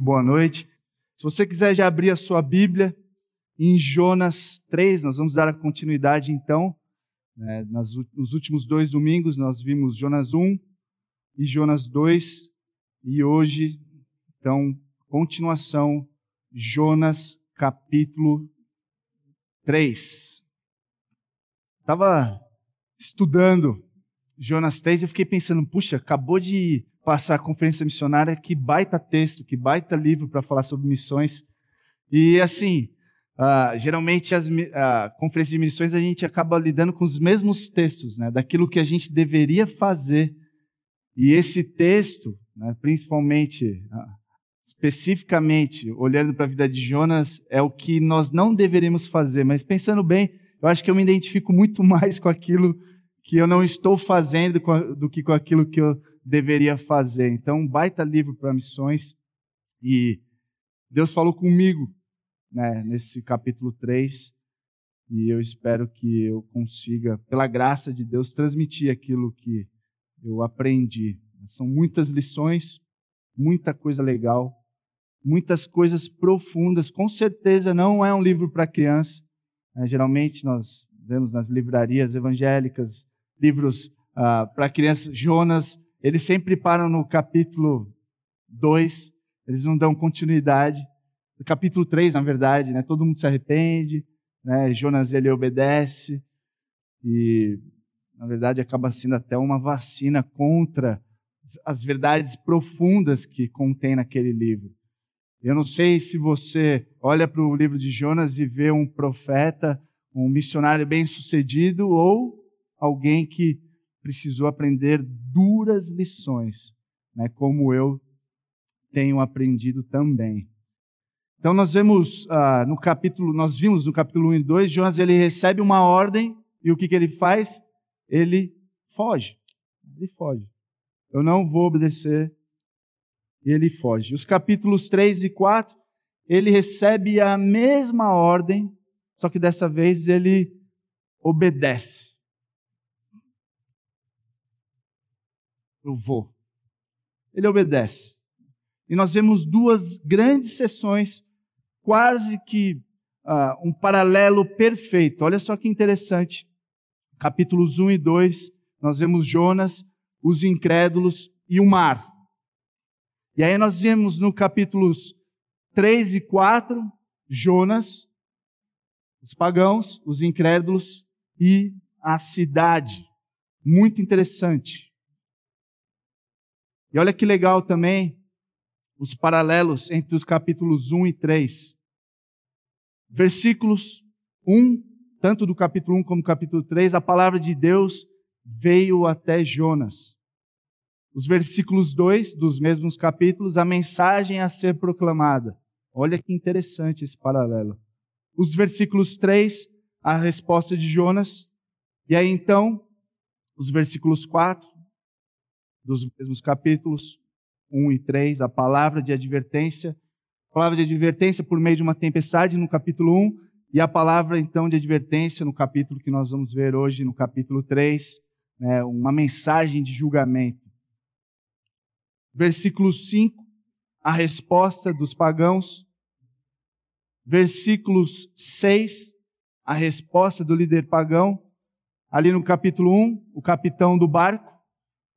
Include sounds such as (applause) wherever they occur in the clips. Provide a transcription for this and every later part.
Boa noite. Se você quiser já abrir a sua Bíblia em Jonas 3, nós vamos dar a continuidade então. É, nas, nos últimos dois domingos nós vimos Jonas 1 e Jonas 2, e hoje, então, continuação, Jonas capítulo 3. Estava estudando Jonas 3 e fiquei pensando, puxa, acabou de passar a conferência missionária, que baita texto, que baita livro para falar sobre missões. E assim, uh, geralmente as uh, conferências de missões a gente acaba lidando com os mesmos textos, né, daquilo que a gente deveria fazer. E esse texto, né, principalmente, uh, especificamente, olhando para a vida de Jonas, é o que nós não deveríamos fazer. Mas pensando bem, eu acho que eu me identifico muito (laughs) mais com aquilo que eu não estou fazendo do que com aquilo que eu deveria fazer. Então, um baita livro para missões. E Deus falou comigo né, nesse capítulo 3. E eu espero que eu consiga, pela graça de Deus, transmitir aquilo que eu aprendi. São muitas lições, muita coisa legal, muitas coisas profundas. Com certeza não é um livro para criança. Né? Geralmente nós vemos nas livrarias evangélicas livros ah, para crianças. Jonas eles sempre param no capítulo 2, eles não dão continuidade. No capítulo 3, na verdade, né, todo mundo se arrepende, né, Jonas ele obedece, e na verdade acaba sendo até uma vacina contra as verdades profundas que contém naquele livro. Eu não sei se você olha para o livro de Jonas e vê um profeta, um missionário bem-sucedido ou alguém que precisou aprender duras lições, né, como eu tenho aprendido também. Então nós vemos ah, no capítulo, nós vimos no capítulo 1 e 2, Jonas ele recebe uma ordem e o que, que ele faz? Ele foge. Ele foge. Eu não vou obedecer. E ele foge. Os capítulos 3 e 4, ele recebe a mesma ordem, só que dessa vez ele obedece. Eu vou. Ele obedece. E nós vemos duas grandes sessões, quase que uh, um paralelo perfeito. Olha só que interessante. Capítulos 1 e 2, nós vemos Jonas, os incrédulos e o mar. E aí nós vemos no capítulos 3 e 4, Jonas, os pagãos, os incrédulos e a cidade. Muito interessante. E olha que legal também os paralelos entre os capítulos 1 e 3. Versículos 1, tanto do capítulo 1 como do capítulo 3, a palavra de Deus veio até Jonas. Os versículos 2 dos mesmos capítulos, a mensagem a ser proclamada. Olha que interessante esse paralelo. Os versículos 3, a resposta de Jonas. E aí então, os versículos 4, dos mesmos capítulos 1 e 3, a palavra de advertência. A palavra de advertência por meio de uma tempestade no capítulo 1, e a palavra então de advertência no capítulo que nós vamos ver hoje, no capítulo 3, né, uma mensagem de julgamento. Versículo 5, a resposta dos pagãos. Versículos 6, a resposta do líder pagão. Ali no capítulo 1, o capitão do barco.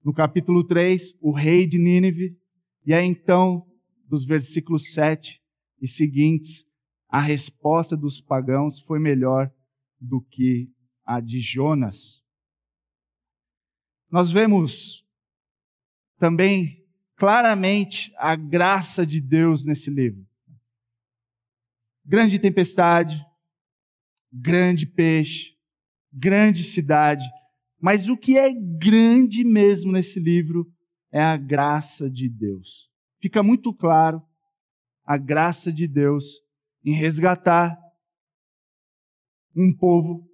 No capítulo 3, o rei de Nínive. E aí então, dos versículos 7 e seguintes, a resposta dos pagãos foi melhor do que a de Jonas. Nós vemos também claramente a graça de Deus nesse livro. Grande tempestade, grande peixe, grande cidade, mas o que é grande mesmo nesse livro é a graça de Deus. Fica muito claro a graça de Deus em resgatar um povo,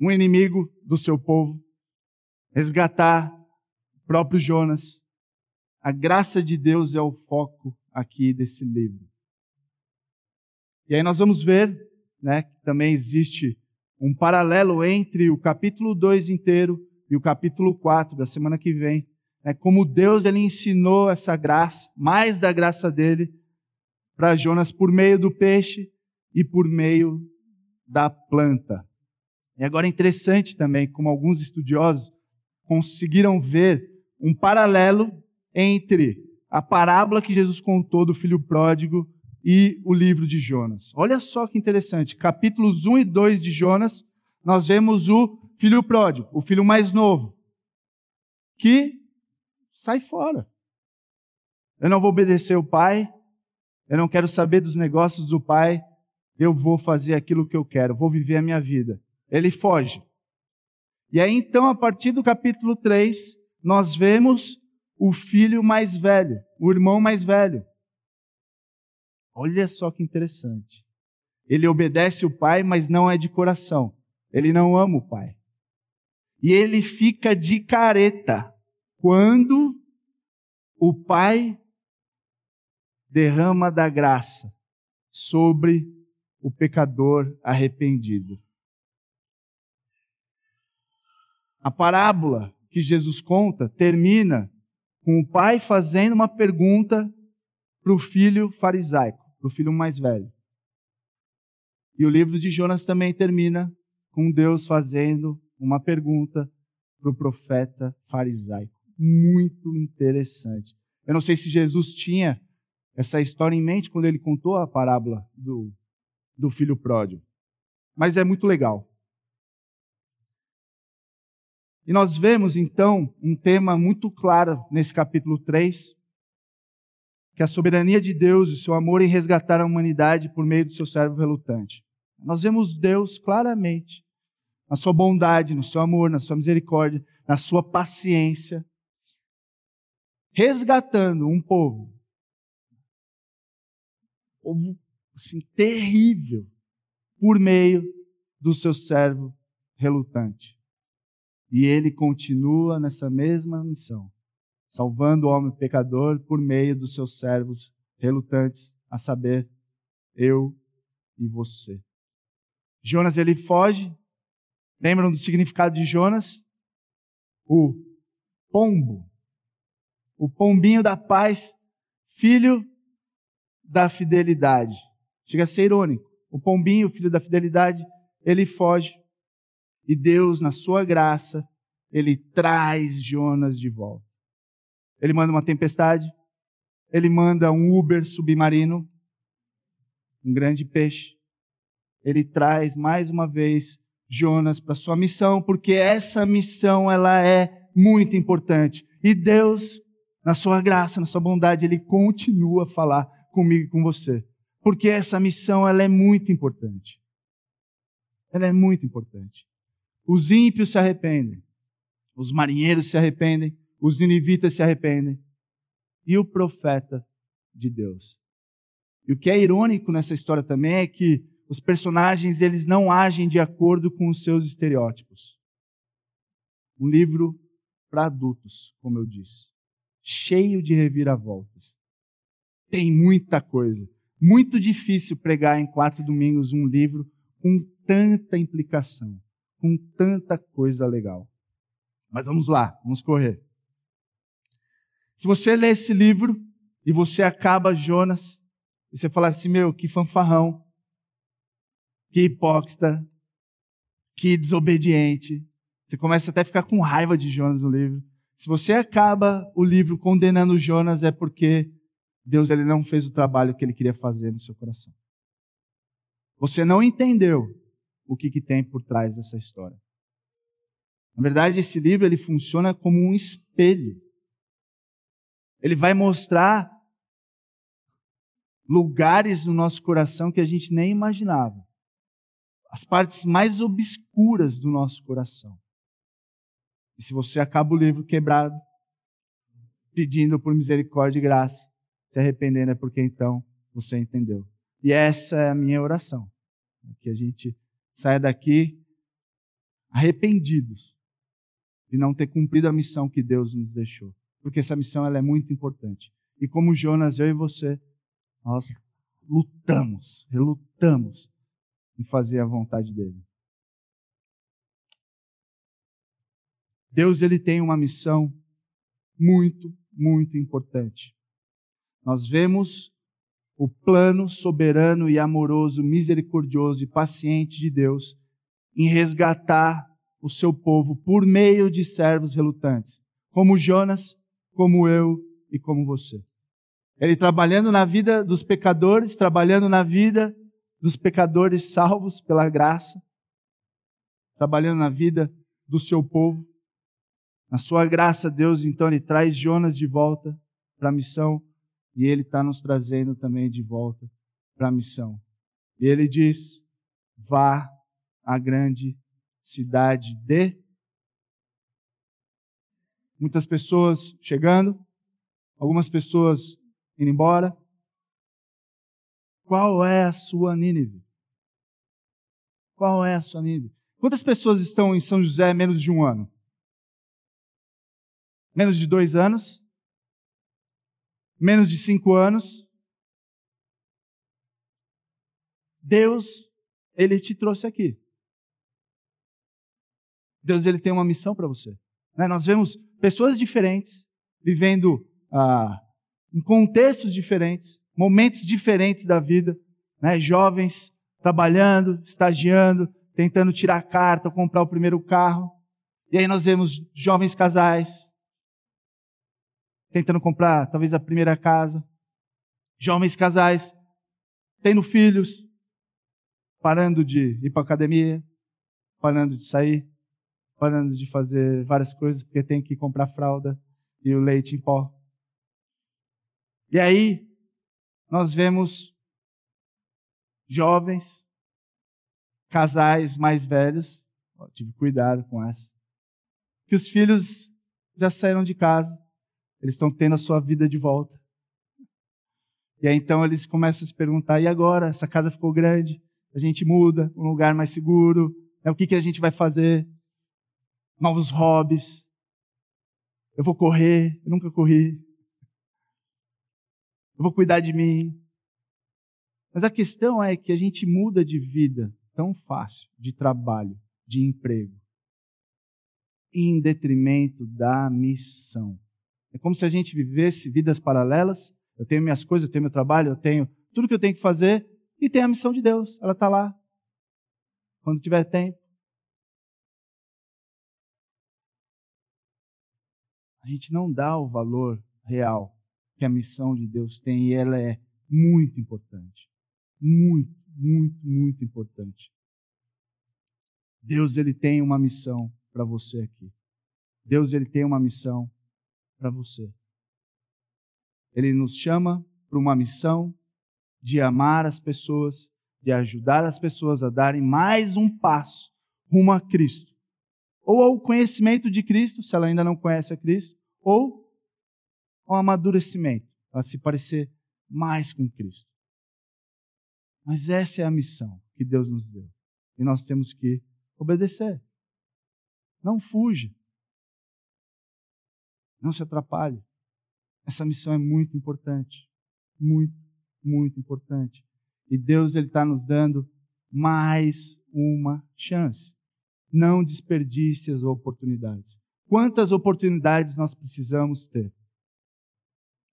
um inimigo do seu povo, resgatar o próprio Jonas. A graça de Deus é o foco aqui desse livro. E aí nós vamos ver, né, que também existe um paralelo entre o capítulo 2 inteiro e o capítulo 4 da semana que vem. né, como Deus ele ensinou essa graça, mais da graça dele, para Jonas por meio do peixe e por meio da planta. E agora é interessante também como alguns estudiosos conseguiram ver um paralelo entre a parábola que Jesus contou do filho pródigo e o livro de Jonas. Olha só que interessante, capítulos 1 e 2 de Jonas, nós vemos o filho pródigo, o filho mais novo, que sai fora. Eu não vou obedecer o pai, eu não quero saber dos negócios do pai, eu vou fazer aquilo que eu quero, vou viver a minha vida. Ele foge. E aí então, a partir do capítulo 3, nós vemos o filho mais velho, o irmão mais velho. Olha só que interessante. Ele obedece o pai, mas não é de coração. Ele não ama o pai. E ele fica de careta quando o pai derrama da graça sobre o pecador arrependido. A parábola que Jesus conta termina com o pai fazendo uma pergunta para o filho farisaico, para o filho mais velho. E o livro de Jonas também termina com Deus fazendo uma pergunta para o profeta farisaico. Muito interessante. Eu não sei se Jesus tinha essa história em mente quando ele contou a parábola do, do filho pródigo, mas é muito legal. E nós vemos então um tema muito claro nesse capítulo 3, que a soberania de Deus e o seu amor em resgatar a humanidade por meio do seu servo relutante. Nós vemos Deus claramente, na sua bondade, no seu amor, na sua misericórdia, na sua paciência, resgatando um povo, povo assim, terrível, por meio do seu servo relutante. E ele continua nessa mesma missão, salvando o homem pecador por meio dos seus servos relutantes, a saber, eu e você. Jonas ele foge. Lembram do significado de Jonas? O pombo, o pombinho da paz, filho da fidelidade. Chega a ser irônico. O pombinho, filho da fidelidade, ele foge e Deus, na sua graça, ele traz Jonas de volta. Ele manda uma tempestade, ele manda um Uber submarino, um grande peixe. Ele traz mais uma vez Jonas para sua missão, porque essa missão ela é muito importante. E Deus, na sua graça, na sua bondade, ele continua a falar comigo e com você. Porque essa missão ela é muito importante. Ela é muito importante. Os ímpios se arrependem, os marinheiros se arrependem, os ninivitas se arrependem, e o profeta de Deus. E o que é irônico nessa história também é que os personagens eles não agem de acordo com os seus estereótipos. Um livro para adultos, como eu disse, cheio de reviravoltas. Tem muita coisa. Muito difícil pregar em quatro domingos um livro com tanta implicação com tanta coisa legal. Mas vamos lá, vamos correr. Se você lê esse livro e você acaba Jonas, e você fala assim, meu, que fanfarrão, que hipócrita, que desobediente. Você começa até a ficar com raiva de Jonas no livro. Se você acaba o livro condenando Jonas, é porque Deus ele não fez o trabalho que ele queria fazer no seu coração. Você não entendeu o que, que tem por trás dessa história. Na verdade, esse livro ele funciona como um espelho. Ele vai mostrar lugares no nosso coração que a gente nem imaginava. As partes mais obscuras do nosso coração. E se você acaba o livro quebrado, pedindo por misericórdia e graça, se arrependendo é porque então você entendeu. E essa é a minha oração. Que a gente saia daqui arrependidos de não ter cumprido a missão que Deus nos deixou. Porque essa missão ela é muito importante. E como Jonas, eu e você, nós lutamos, relutamos em fazer a vontade dele. Deus ele tem uma missão muito, muito importante. Nós vemos o plano soberano e amoroso, misericordioso e paciente de Deus em resgatar o seu povo por meio de servos relutantes, como Jonas, como eu e como você. Ele trabalhando na vida dos pecadores, trabalhando na vida dos pecadores salvos pela graça, trabalhando na vida do seu povo. Na sua graça, Deus, então, ele traz Jonas de volta para a missão e ele está nos trazendo também de volta para a missão. E ele diz: vá à grande cidade de. Muitas pessoas chegando, algumas pessoas indo embora. Qual é a sua Nínive? Qual é a sua Nínive? Quantas pessoas estão em São José menos de um ano? Menos de dois anos? Menos de cinco anos? Deus, Ele te trouxe aqui. Deus, Ele tem uma missão para você. Né? Nós vemos pessoas diferentes vivendo ah, em contextos diferentes, momentos diferentes da vida, né? jovens trabalhando, estagiando, tentando tirar carta, comprar o primeiro carro. E aí nós vemos jovens casais tentando comprar talvez a primeira casa, jovens casais tendo filhos, parando de ir para academia, parando de sair, parando de fazer várias coisas porque tem que comprar fralda e o leite em pó. E aí, nós vemos jovens, casais mais velhos, ó, tive cuidado com essa, que os filhos já saíram de casa, eles estão tendo a sua vida de volta. E aí então eles começam a se perguntar: e agora? Essa casa ficou grande, a gente muda, um lugar mais seguro, né? o que, que a gente vai fazer? Novos hobbies. Eu vou correr, eu nunca corri eu vou cuidar de mim. Mas a questão é que a gente muda de vida tão fácil, de trabalho, de emprego, em detrimento da missão. É como se a gente vivesse vidas paralelas. Eu tenho minhas coisas, eu tenho meu trabalho, eu tenho tudo que eu tenho que fazer e tem a missão de Deus. Ela está lá. Quando tiver tempo. A gente não dá o valor real que a missão de Deus tem e ela é muito importante. Muito, muito, muito importante. Deus ele tem uma missão para você aqui. Deus ele tem uma missão para você. Ele nos chama para uma missão de amar as pessoas, de ajudar as pessoas a darem mais um passo rumo a Cristo. Ou ao conhecimento de Cristo, se ela ainda não conhece a Cristo, ou ao amadurecimento, a se parecer mais com Cristo. Mas essa é a missão que Deus nos deu. E nós temos que obedecer. Não fuja. Não se atrapalhe. Essa missão é muito importante. Muito, muito importante. E Deus está nos dando mais uma chance. Não desperdice as oportunidades. Quantas oportunidades nós precisamos ter?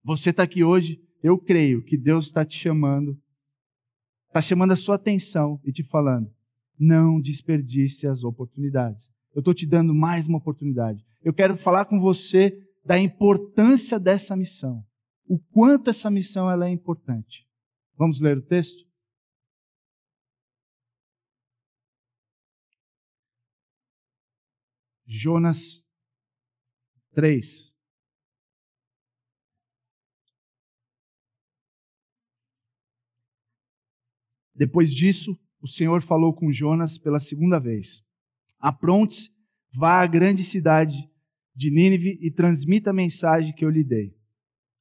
Você está aqui hoje, eu creio que Deus está te chamando, está chamando a sua atenção e te falando: não desperdice as oportunidades. Eu estou te dando mais uma oportunidade. Eu quero falar com você da importância dessa missão, o quanto essa missão ela é importante. Vamos ler o texto? Jonas 3, Depois disso, o Senhor falou com Jonas pela segunda vez: Apronte-se, vá à grande cidade de Nínive e transmita a mensagem que eu lhe dei.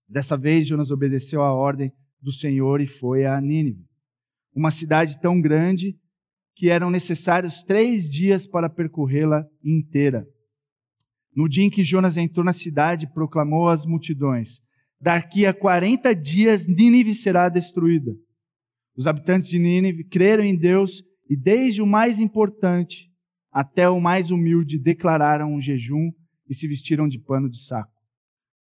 Dessa vez, Jonas obedeceu à ordem do Senhor e foi a Nínive, uma cidade tão grande que eram necessários três dias para percorrê-la inteira. No dia em que Jonas entrou na cidade, proclamou às multidões: Daqui a quarenta dias Nínive será destruída. Os habitantes de Nínive creram em Deus e, desde o mais importante até o mais humilde, declararam um jejum e se vestiram de pano de saco.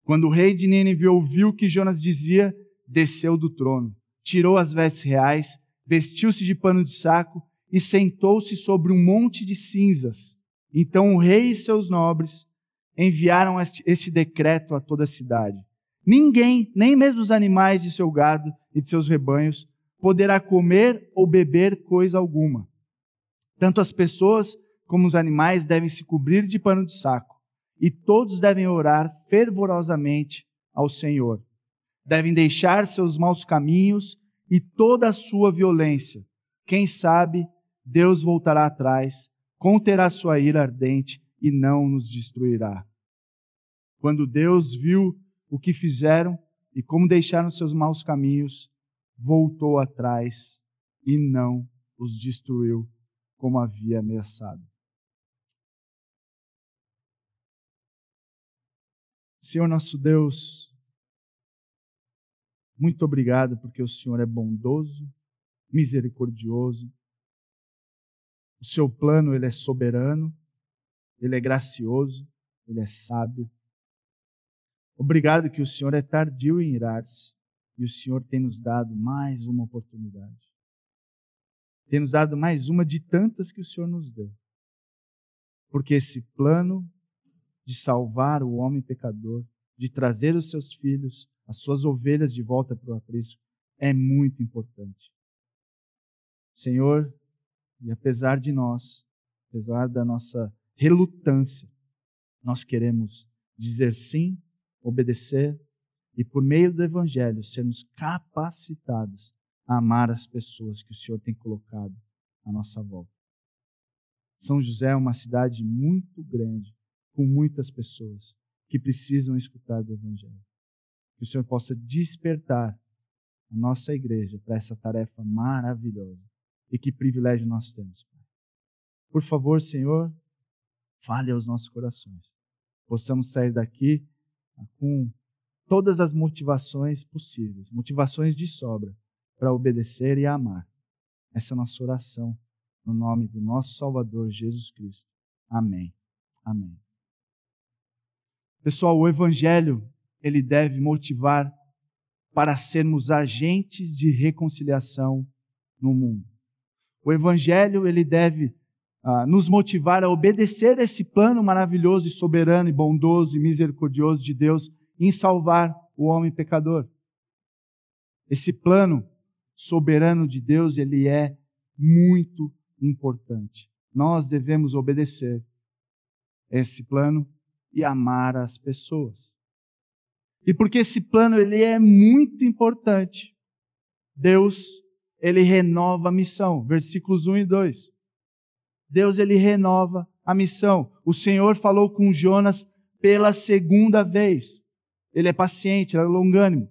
Quando o rei de Nínive ouviu o que Jonas dizia, desceu do trono, tirou as vestes reais, vestiu-se de pano de saco e sentou-se sobre um monte de cinzas. Então o rei e seus nobres enviaram este, decreto a toda a cidade: Ninguém, nem mesmo os animais de seu gado e de seus rebanhos, poderá comer ou beber coisa alguma. Tanto as pessoas como os animais devem se cobrir de pano de saco, e todos devem orar fervorosamente ao Senhor. Devem deixar seus maus caminhos e toda a sua violência. Quem sabe Deus voltará atrás, conterá sua ira ardente e não nos destruirá. Quando Deus viu o que fizeram e como deixaram seus maus caminhos, voltou atrás e não os destruiu como havia ameaçado. Senhor nosso Deus, muito obrigado porque o Senhor é bondoso, misericordioso. O seu plano ele é soberano, ele é gracioso, ele é sábio. Obrigado que o Senhor é tardio em irar-se e o Senhor tem nos dado mais uma oportunidade. Tem nos dado mais uma de tantas que o Senhor nos deu. Porque esse plano de salvar o homem pecador, de trazer os seus filhos, as suas ovelhas de volta para o aprisco, é muito importante. Senhor, e apesar de nós, apesar da nossa relutância, nós queremos dizer sim obedecer e, por meio do Evangelho, sermos capacitados a amar as pessoas que o Senhor tem colocado à nossa volta. São José é uma cidade muito grande, com muitas pessoas que precisam escutar do Evangelho. Que o Senhor possa despertar a nossa igreja para essa tarefa maravilhosa. E que privilégio nós temos. Por favor, Senhor, fale aos nossos corações. Possamos sair daqui com todas as motivações possíveis, motivações de sobra para obedecer e amar. Essa é a nossa oração, no nome do nosso Salvador Jesus Cristo. Amém. Amém. Pessoal, o Evangelho, ele deve motivar para sermos agentes de reconciliação no mundo. O Evangelho, ele deve ah, nos motivar a obedecer esse plano maravilhoso e soberano e bondoso e misericordioso de Deus em salvar o homem pecador. Esse plano soberano de Deus, ele é muito importante. Nós devemos obedecer esse plano e amar as pessoas. E porque esse plano ele é muito importante, Deus ele renova a missão, versículos 1 e 2. Deus ele renova a missão. O Senhor falou com Jonas pela segunda vez. Ele é paciente, ele é longânimo.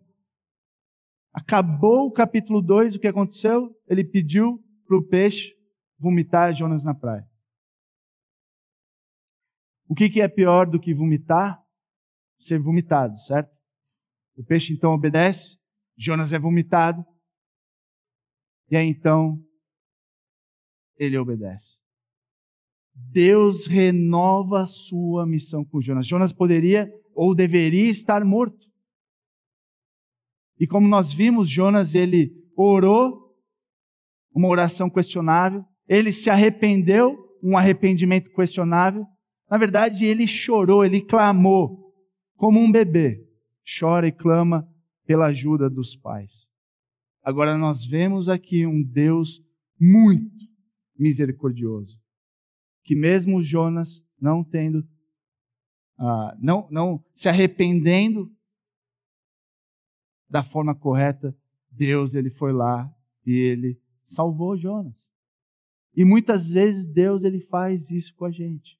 Acabou o capítulo 2, o que aconteceu? Ele pediu para o peixe vomitar Jonas na praia. O que, que é pior do que vomitar? Ser vomitado, certo? O peixe então obedece, Jonas é vomitado, e aí então ele obedece. Deus renova a sua missão com Jonas. Jonas poderia ou deveria estar morto. E como nós vimos, Jonas ele orou uma oração questionável, ele se arrependeu, um arrependimento questionável. Na verdade, ele chorou, ele clamou como um bebê, chora e clama pela ajuda dos pais. Agora nós vemos aqui um Deus muito misericordioso que mesmo Jonas não tendo, uh, não, não se arrependendo da forma correta, Deus ele foi lá e ele salvou Jonas. E muitas vezes Deus ele faz isso com a gente.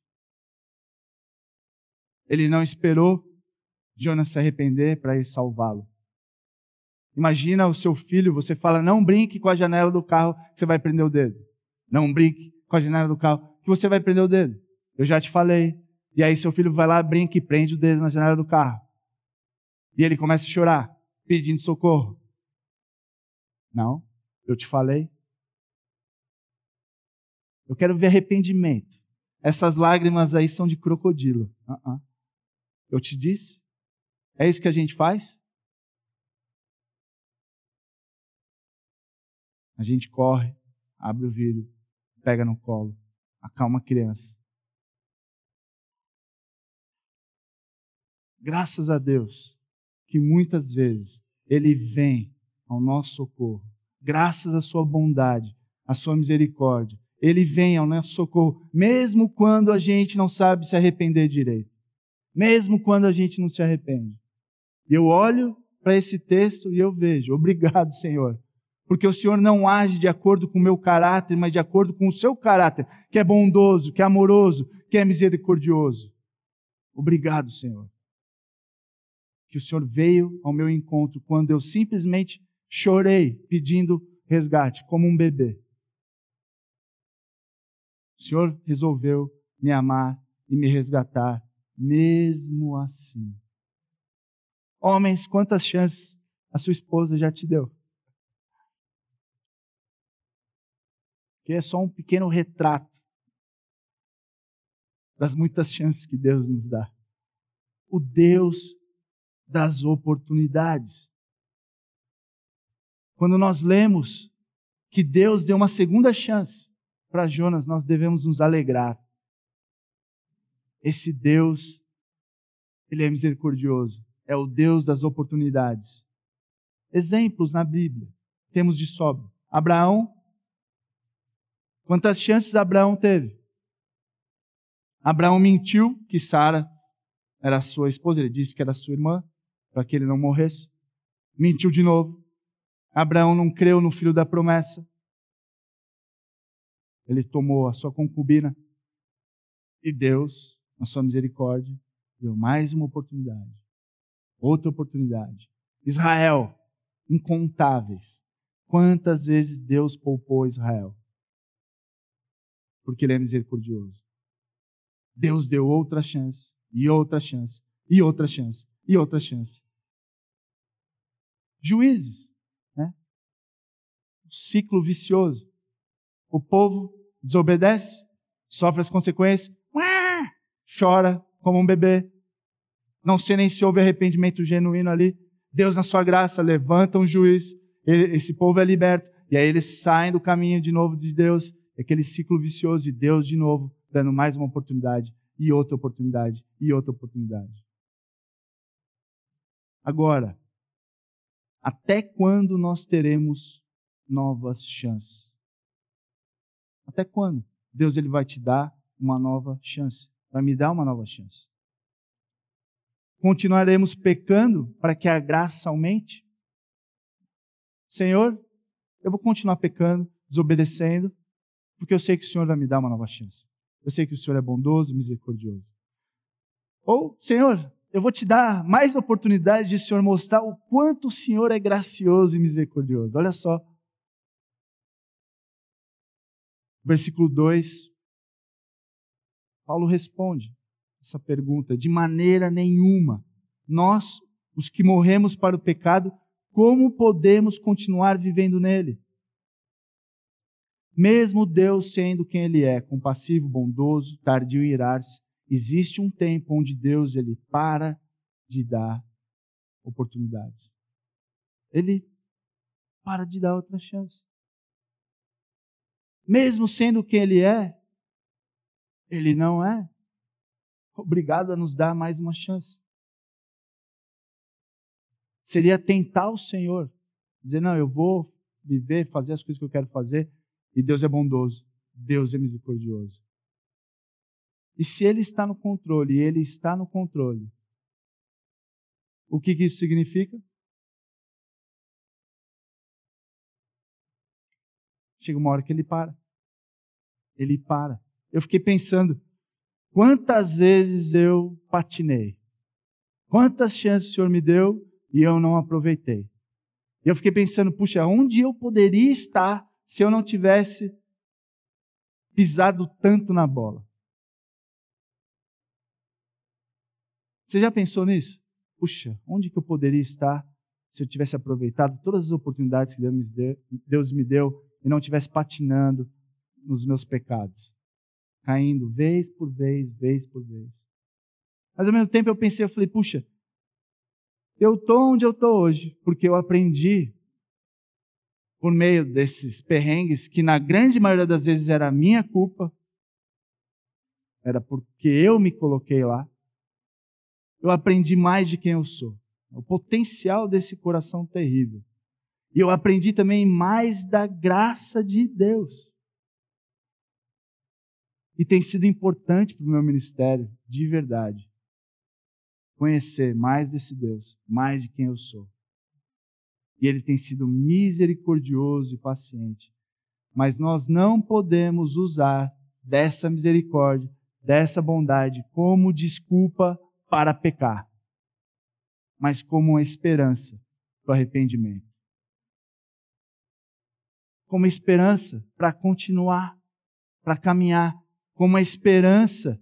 Ele não esperou Jonas se arrepender para ir salvá-lo. Imagina o seu filho, você fala: "Não brinque com a janela do carro, você vai prender o dedo". Não brinque com a janela do carro, que você vai prender o dedo. Eu já te falei. E aí seu filho vai lá, brinca e prende o dedo na janela do carro. E ele começa a chorar, pedindo socorro. Não, eu te falei. Eu quero ver arrependimento. Essas lágrimas aí são de crocodilo. Uh -uh. Eu te disse. É isso que a gente faz? A gente corre, abre o vidro, pega no colo, acalma a criança. Graças a Deus que muitas vezes Ele vem ao nosso socorro. Graças à Sua bondade, à Sua misericórdia. Ele vem ao nosso socorro, mesmo quando a gente não sabe se arrepender direito. Mesmo quando a gente não se arrepende. E eu olho para esse texto e eu vejo, obrigado, Senhor, porque o Senhor não age de acordo com o meu caráter, mas de acordo com o seu caráter, que é bondoso, que é amoroso, que é misericordioso. Obrigado, Senhor. Que o Senhor veio ao meu encontro quando eu simplesmente chorei pedindo resgate, como um bebê. O Senhor resolveu me amar e me resgatar, mesmo assim. Homens, quantas chances a sua esposa já te deu? Que é só um pequeno retrato das muitas chances que Deus nos dá. O Deus das oportunidades. Quando nós lemos que Deus deu uma segunda chance para Jonas, nós devemos nos alegrar. Esse Deus, ele é misericordioso, é o Deus das oportunidades. Exemplos na Bíblia temos de sobra. Abraão Quantas chances Abraão teve? Abraão mentiu que Sara era sua esposa, ele disse que era sua irmã, para que ele não morresse. Mentiu de novo. Abraão não creu no filho da promessa. Ele tomou a sua concubina. E Deus, na sua misericórdia, deu mais uma oportunidade. Outra oportunidade. Israel, incontáveis. Quantas vezes Deus poupou Israel? Porque Ele é misericordioso. Deus deu outra chance, e outra chance, e outra chance, e outra chance. Juízes, né? ciclo vicioso. O povo desobedece, sofre as consequências, chora como um bebê. Não sei nem se houve arrependimento genuíno ali. Deus, na sua graça, levanta um juiz, esse povo é liberto, e aí eles saem do caminho de novo de Deus aquele ciclo vicioso de Deus de novo, dando mais uma oportunidade, e outra oportunidade, e outra oportunidade. Agora, até quando nós teremos novas chances? Até quando? Deus ele vai te dar uma nova chance, vai me dar uma nova chance. Continuaremos pecando para que a graça aumente? Senhor, eu vou continuar pecando, desobedecendo, porque eu sei que o Senhor vai me dar uma nova chance. Eu sei que o Senhor é bondoso, misericordioso. Ou, Senhor, eu vou te dar mais oportunidades de o Senhor mostrar o quanto o Senhor é gracioso e misericordioso. Olha só. Versículo 2. Paulo responde essa pergunta: de maneira nenhuma. Nós, os que morremos para o pecado, como podemos continuar vivendo nele? Mesmo Deus sendo quem Ele é, compassivo, bondoso, tardio em irar-se, existe um tempo onde Deus ele para de dar oportunidades. Ele para de dar outra chance. Mesmo sendo quem Ele é, Ele não é obrigado a nos dar mais uma chance. Seria tentar o Senhor, dizer: Não, eu vou viver, fazer as coisas que eu quero fazer, e Deus é bondoso, Deus é misericordioso. E se Ele está no controle, Ele está no controle, o que, que isso significa? Chega uma hora que Ele para. Ele para. Eu fiquei pensando, quantas vezes eu patinei? Quantas chances o Senhor me deu e eu não aproveitei? Eu fiquei pensando, puxa, onde eu poderia estar se eu não tivesse pisado tanto na bola. Você já pensou nisso? Puxa, onde que eu poderia estar se eu tivesse aproveitado todas as oportunidades que Deus me deu e não tivesse patinando nos meus pecados, caindo vez por vez, vez por vez. Mas ao mesmo tempo eu pensei, eu falei, puxa, Eu estou onde eu estou hoje porque eu aprendi por meio desses perrengues, que na grande maioria das vezes era minha culpa, era porque eu me coloquei lá. Eu aprendi mais de quem eu sou, o potencial desse coração terrível. E eu aprendi também mais da graça de Deus. E tem sido importante para o meu ministério, de verdade, conhecer mais desse Deus, mais de quem eu sou. E ele tem sido misericordioso e paciente. Mas nós não podemos usar dessa misericórdia, dessa bondade, como desculpa para pecar, mas como uma esperança para o arrependimento. Como esperança para continuar, para caminhar, como uma esperança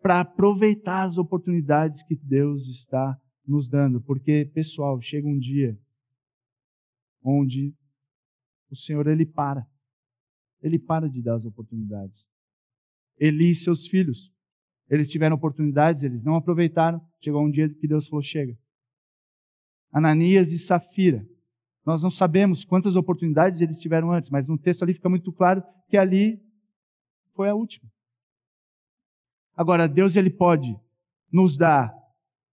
para aproveitar as oportunidades que Deus está nos dando. Porque, pessoal, chega um dia onde o Senhor ele para. Ele para de dar as oportunidades. Eli e seus filhos, eles tiveram oportunidades, eles não aproveitaram. Chegou um dia que Deus falou: chega. Ananias e Safira. Nós não sabemos quantas oportunidades eles tiveram antes, mas no texto ali fica muito claro que ali foi a última. Agora, Deus ele pode nos dar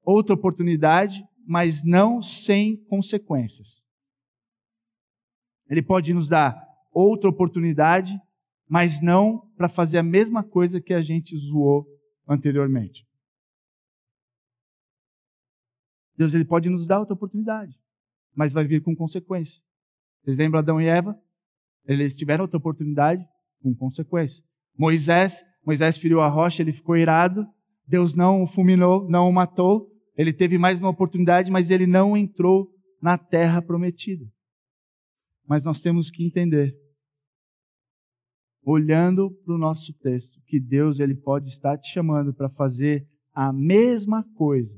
outra oportunidade, mas não sem consequências. Ele pode nos dar outra oportunidade, mas não para fazer a mesma coisa que a gente zoou anteriormente. Deus ele pode nos dar outra oportunidade, mas vai vir com consequência. Vocês lembram Adão e Eva? Eles tiveram outra oportunidade com consequência. Moisés, Moisés feriu a rocha, ele ficou irado. Deus não o fulminou, não o matou. Ele teve mais uma oportunidade, mas ele não entrou na terra prometida. Mas nós temos que entender, olhando para o nosso texto, que Deus ele pode estar te chamando para fazer a mesma coisa.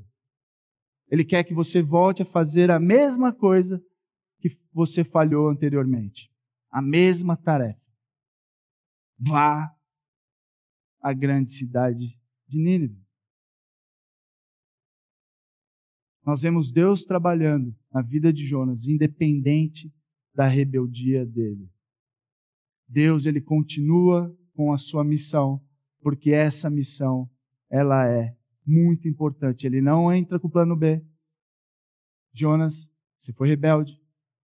Ele quer que você volte a fazer a mesma coisa que você falhou anteriormente. A mesma tarefa. Vá à grande cidade de Nínive. Nós vemos Deus trabalhando na vida de Jonas, independente da rebeldia dele. Deus ele continua com a sua missão, porque essa missão ela é muito importante. Ele não entra com o plano B. Jonas, você foi rebelde.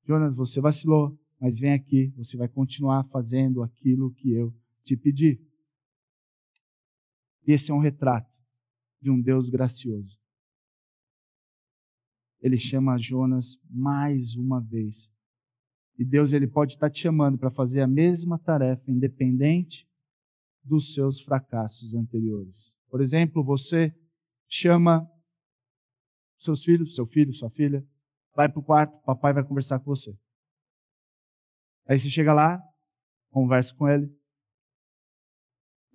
Jonas, você vacilou, mas vem aqui, você vai continuar fazendo aquilo que eu te pedi. Esse é um retrato de um Deus gracioso. Ele chama Jonas mais uma vez e Deus ele pode estar te chamando para fazer a mesma tarefa, independente dos seus fracassos anteriores. Por exemplo, você chama seus filhos, seu filho, sua filha, vai para o quarto, papai vai conversar com você. Aí você chega lá, conversa com ele,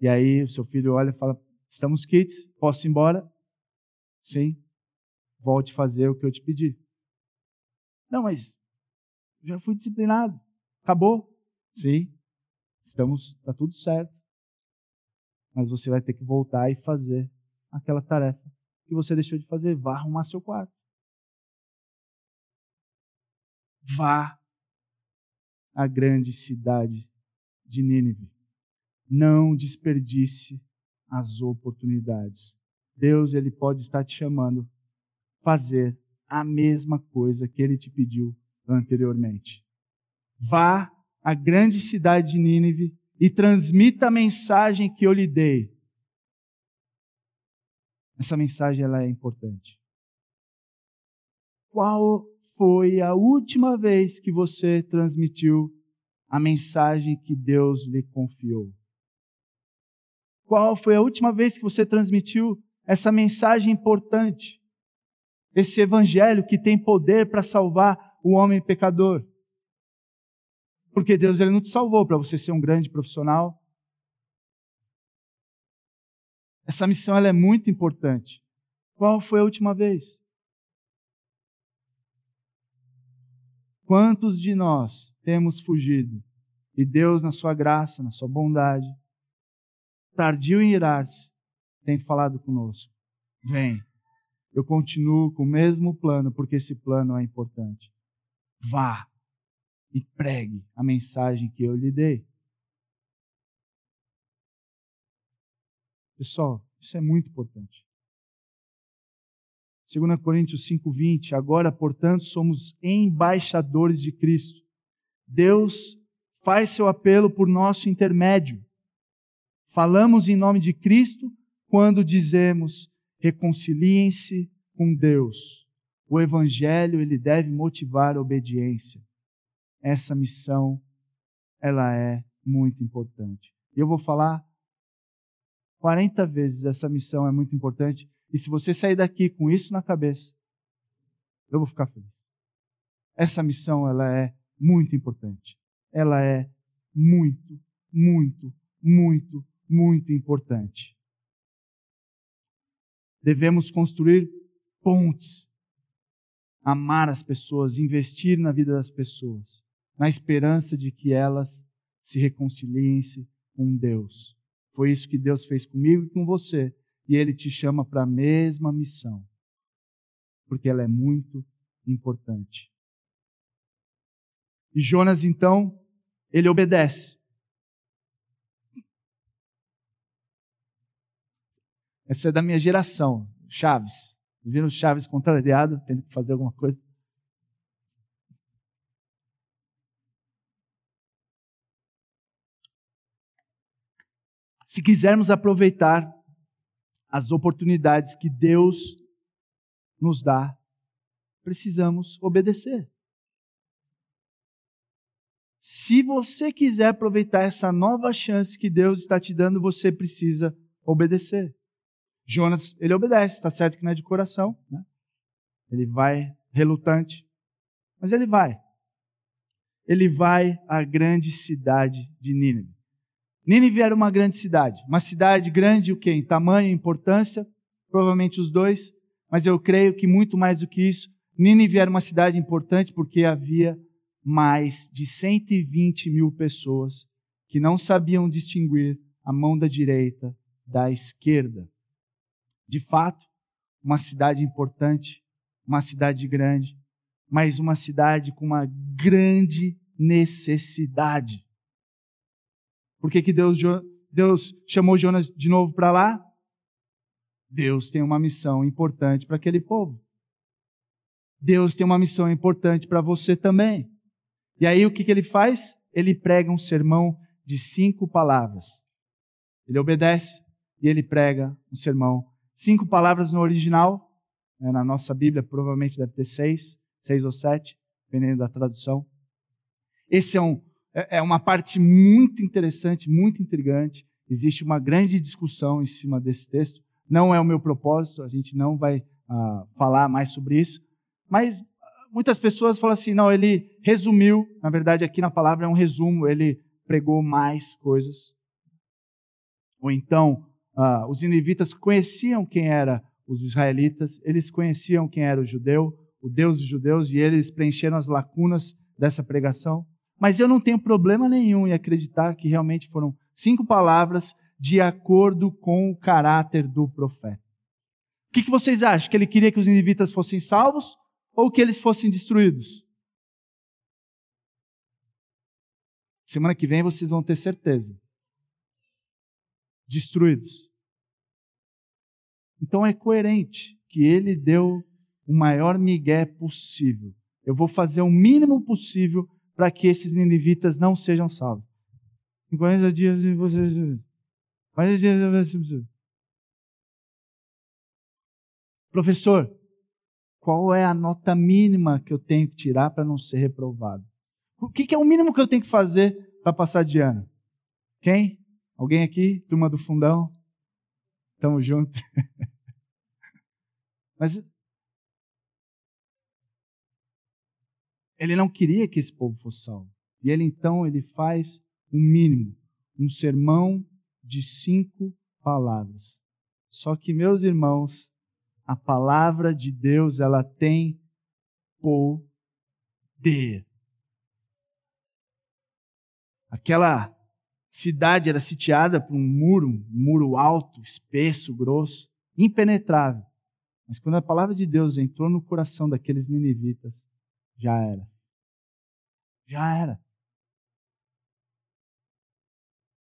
e aí o seu filho olha e fala: Estamos kits, posso ir embora? Sim. Volte fazer o que eu te pedi. Não, mas já fui disciplinado. Acabou? Sim. Estamos, está tudo certo. Mas você vai ter que voltar e fazer aquela tarefa que você deixou de fazer. Vá arrumar seu quarto. Vá à grande cidade de Nínive. Não desperdice as oportunidades. Deus ele pode estar te chamando fazer a mesma coisa que ele te pediu anteriormente. Vá à grande cidade de Nínive e transmita a mensagem que eu lhe dei. Essa mensagem ela é importante. Qual foi a última vez que você transmitiu a mensagem que Deus lhe confiou? Qual foi a última vez que você transmitiu essa mensagem importante? Esse evangelho que tem poder para salvar o homem pecador. Porque Deus ele não te salvou para você ser um grande profissional. Essa missão ela é muito importante. Qual foi a última vez? Quantos de nós temos fugido e Deus, na sua graça, na sua bondade, tardio em irar-se, tem falado conosco: Vem, eu continuo com o mesmo plano, porque esse plano é importante. Vá e pregue a mensagem que eu lhe dei. Pessoal, isso é muito importante. 2 Coríntios 5,20, agora, portanto, somos embaixadores de Cristo. Deus faz seu apelo por nosso intermédio. Falamos em nome de Cristo quando dizemos: reconciliem-se com Deus. O evangelho ele deve motivar a obediência. Essa missão ela é muito importante. Eu vou falar 40 vezes essa missão é muito importante e se você sair daqui com isso na cabeça, eu vou ficar feliz. Essa missão ela é muito importante. Ela é muito, muito, muito muito importante. Devemos construir pontes, amar as pessoas, investir na vida das pessoas, na esperança de que elas se reconciliem-se com Deus. Foi isso que Deus fez comigo e com você, e Ele te chama para a mesma missão, porque ela é muito importante. E Jonas, então, ele obedece. Essa é da minha geração. Chaves. Viram Chaves contrariado, tendo que fazer alguma coisa? Se quisermos aproveitar as oportunidades que Deus nos dá, precisamos obedecer. Se você quiser aproveitar essa nova chance que Deus está te dando, você precisa obedecer. Jonas, ele obedece, está certo que não é de coração, né? ele vai relutante, mas ele vai. Ele vai à grande cidade de Nínive. Nínive era uma grande cidade, uma cidade grande o quê? Em tamanho importância, provavelmente os dois, mas eu creio que muito mais do que isso, Nínive era uma cidade importante porque havia mais de 120 mil pessoas que não sabiam distinguir a mão da direita da esquerda de fato, uma cidade importante, uma cidade grande, mas uma cidade com uma grande necessidade. Por que, que Deus, Deus chamou Jonas de novo para lá? Deus tem uma missão importante para aquele povo. Deus tem uma missão importante para você também. E aí o que, que ele faz? Ele prega um sermão de cinco palavras. Ele obedece e ele prega um sermão cinco palavras no original, né, na nossa Bíblia provavelmente deve ter seis, seis ou sete, dependendo da tradução. Esse é, um, é, é uma parte muito interessante, muito intrigante. Existe uma grande discussão em cima desse texto. Não é o meu propósito, a gente não vai uh, falar mais sobre isso. Mas muitas pessoas falam assim: não, ele resumiu, na verdade, aqui na palavra é um resumo, ele pregou mais coisas. Ou então, ah, os inivitas conheciam quem eram os israelitas, eles conheciam quem era o judeu, o Deus dos judeus, e eles preencheram as lacunas dessa pregação. Mas eu não tenho problema nenhum em acreditar que realmente foram cinco palavras de acordo com o caráter do profeta. O que, que vocês acham? Que ele queria que os inivitas fossem salvos ou que eles fossem destruídos? Semana que vem vocês vão ter certeza destruídos. Então é coerente que ele deu o maior migué possível. Eu vou fazer o mínimo possível para que esses ninivitas não sejam salvos. Em 40 dias vocês. 40 dias Professor, qual é a nota mínima que eu tenho que tirar para não ser reprovado? O que, é o mínimo que eu tenho que fazer para passar de ano? Quem? Alguém aqui? Turma do fundão? Tamo junto. (laughs) Mas ele não queria que esse povo fosse salvo. E ele então ele faz o um mínimo, um sermão de cinco palavras. Só que meus irmãos, a palavra de Deus ela tem poder. Aquela cidade era sitiada por um muro, um muro alto, espesso, grosso, impenetrável. Mas quando a palavra de Deus entrou no coração daqueles ninivitas, já era. Já era.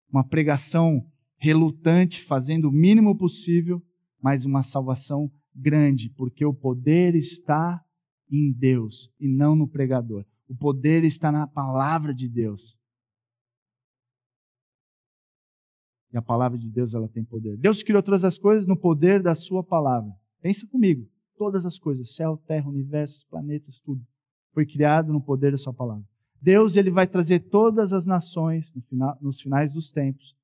Uma pregação relutante, fazendo o mínimo possível, mas uma salvação grande, porque o poder está em Deus e não no pregador. O poder está na palavra de Deus. E a palavra de Deus ela tem poder. Deus criou todas as coisas no poder da sua palavra. Pensa comigo. Todas as coisas, céu, terra, universo, planetas, tudo, foi criado no poder da sua palavra. Deus ele vai trazer todas as nações no final, nos finais dos tempos.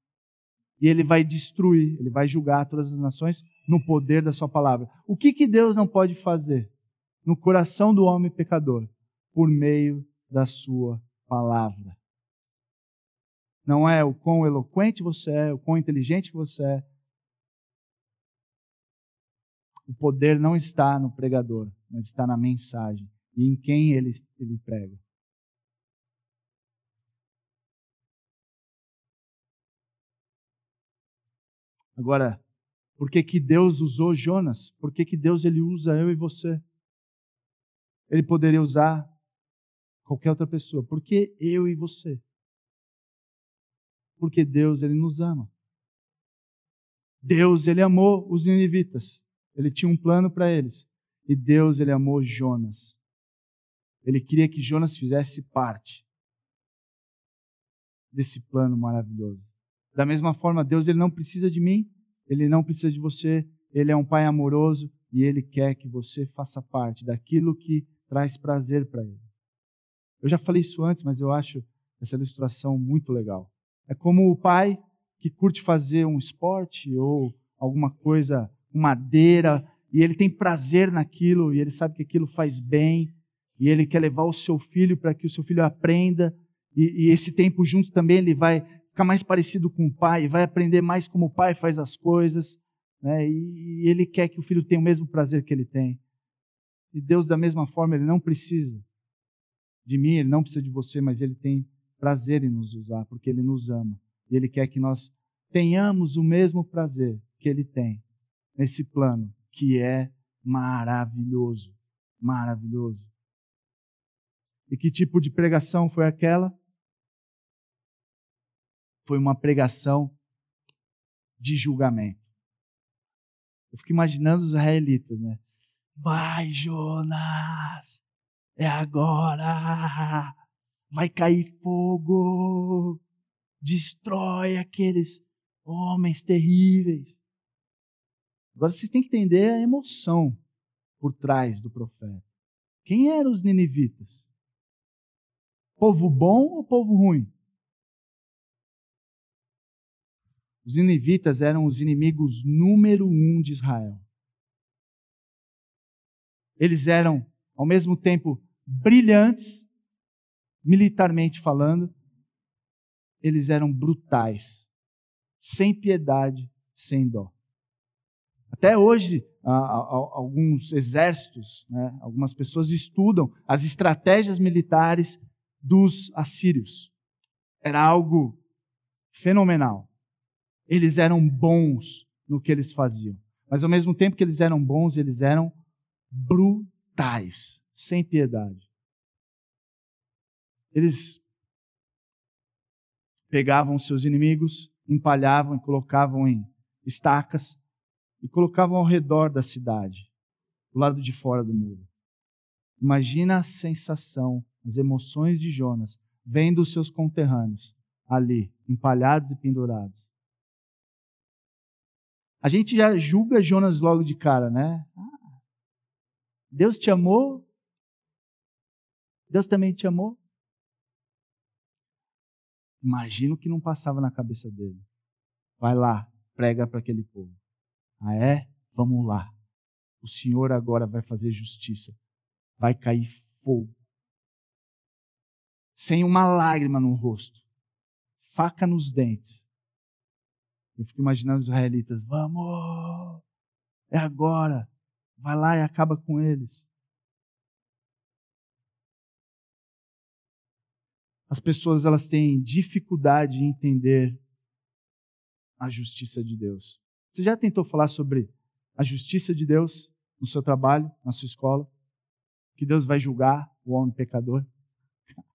E ele vai destruir, ele vai julgar todas as nações no poder da sua palavra. O que, que Deus não pode fazer no coração do homem pecador? Por meio da sua palavra. Não é o quão eloquente você é, o quão inteligente você é. O poder não está no pregador, mas está na mensagem e em quem ele, ele prega. Agora, por que, que Deus usou Jonas? Por que, que Deus ele usa eu e você? Ele poderia usar qualquer outra pessoa. Por que eu e você? Porque Deus ele nos ama. Deus ele amou os ninivitas. Ele tinha um plano para eles. E Deus ele amou Jonas. Ele queria que Jonas fizesse parte desse plano maravilhoso. Da mesma forma, Deus ele não precisa de mim, ele não precisa de você, ele é um pai amoroso e ele quer que você faça parte daquilo que traz prazer para ele. Eu já falei isso antes, mas eu acho essa ilustração muito legal. É como o pai que curte fazer um esporte ou alguma coisa, madeira, e ele tem prazer naquilo, e ele sabe que aquilo faz bem, e ele quer levar o seu filho para que o seu filho aprenda, e, e, esse tempo junto também ele vai ficar mais parecido com o pai, vai aprender mais como o pai faz as coisas, né? e, e ele quer que o filho tenha o mesmo prazer que ele tem. E Deus, da mesma forma, ele não precisa de mim, ele não precisa de você, mas ele tem prazer em nos usar, porque Ele nos ama. E Ele quer que nós tenhamos o mesmo prazer que Ele tem nesse plano, que é maravilhoso. Maravilhoso. E que tipo de pregação foi aquela? Foi uma pregação de julgamento. Eu fico imaginando os israelitas, né? Vai, Jonas! É agora! Vai cair fogo, destrói aqueles homens terríveis. Agora vocês têm que entender a emoção por trás do profeta. Quem eram os ninivitas? Povo bom ou povo ruim? Os ninivitas eram os inimigos número um de Israel. Eles eram, ao mesmo tempo, brilhantes militarmente falando, eles eram brutais, sem piedade, sem dó. Até hoje, alguns exércitos, né, algumas pessoas estudam as estratégias militares dos assírios. Era algo fenomenal. Eles eram bons no que eles faziam. Mas ao mesmo tempo que eles eram bons, eles eram brutais, sem piedade. Eles pegavam seus inimigos, empalhavam e colocavam em estacas e colocavam ao redor da cidade, do lado de fora do muro. Imagina a sensação, as emoções de Jonas vendo os seus conterrâneos ali, empalhados e pendurados. A gente já julga Jonas logo de cara, né? Ah, Deus te amou? Deus também te amou? Imagina o que não passava na cabeça dele. Vai lá, prega para aquele povo. Ah, é? Vamos lá. O Senhor agora vai fazer justiça. Vai cair fogo. Sem uma lágrima no rosto. Faca nos dentes. Eu fico imaginando os israelitas: vamos! É agora! Vai lá e acaba com eles. As pessoas elas têm dificuldade em entender a justiça de Deus. Você já tentou falar sobre a justiça de Deus no seu trabalho, na sua escola, que Deus vai julgar o homem pecador. (laughs)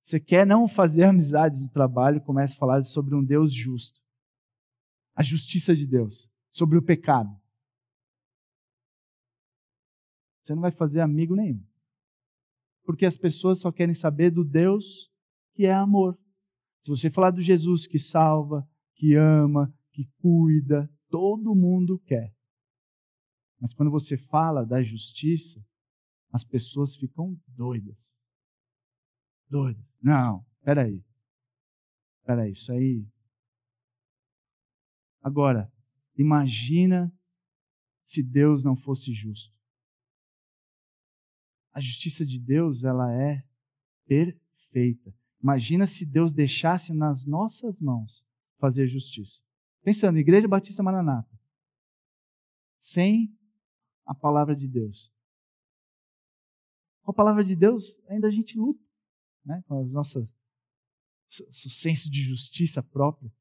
Você quer não fazer amizades no trabalho, comece a falar sobre um Deus justo. A justiça de Deus, sobre o pecado. Você não vai fazer amigo nenhum. Porque as pessoas só querem saber do Deus que é amor. Se você falar do Jesus que salva, que ama, que cuida, todo mundo quer. Mas quando você fala da justiça, as pessoas ficam doidas. Doidas. Não, peraí. Peraí, isso aí. Agora, imagina se Deus não fosse justo. A justiça de Deus, ela é perfeita. Imagina se Deus deixasse nas nossas mãos fazer justiça. Pensando, Igreja Batista Maranata, sem a palavra de Deus. Com a palavra de Deus, ainda a gente luta, né? com as nossas o senso de justiça própria.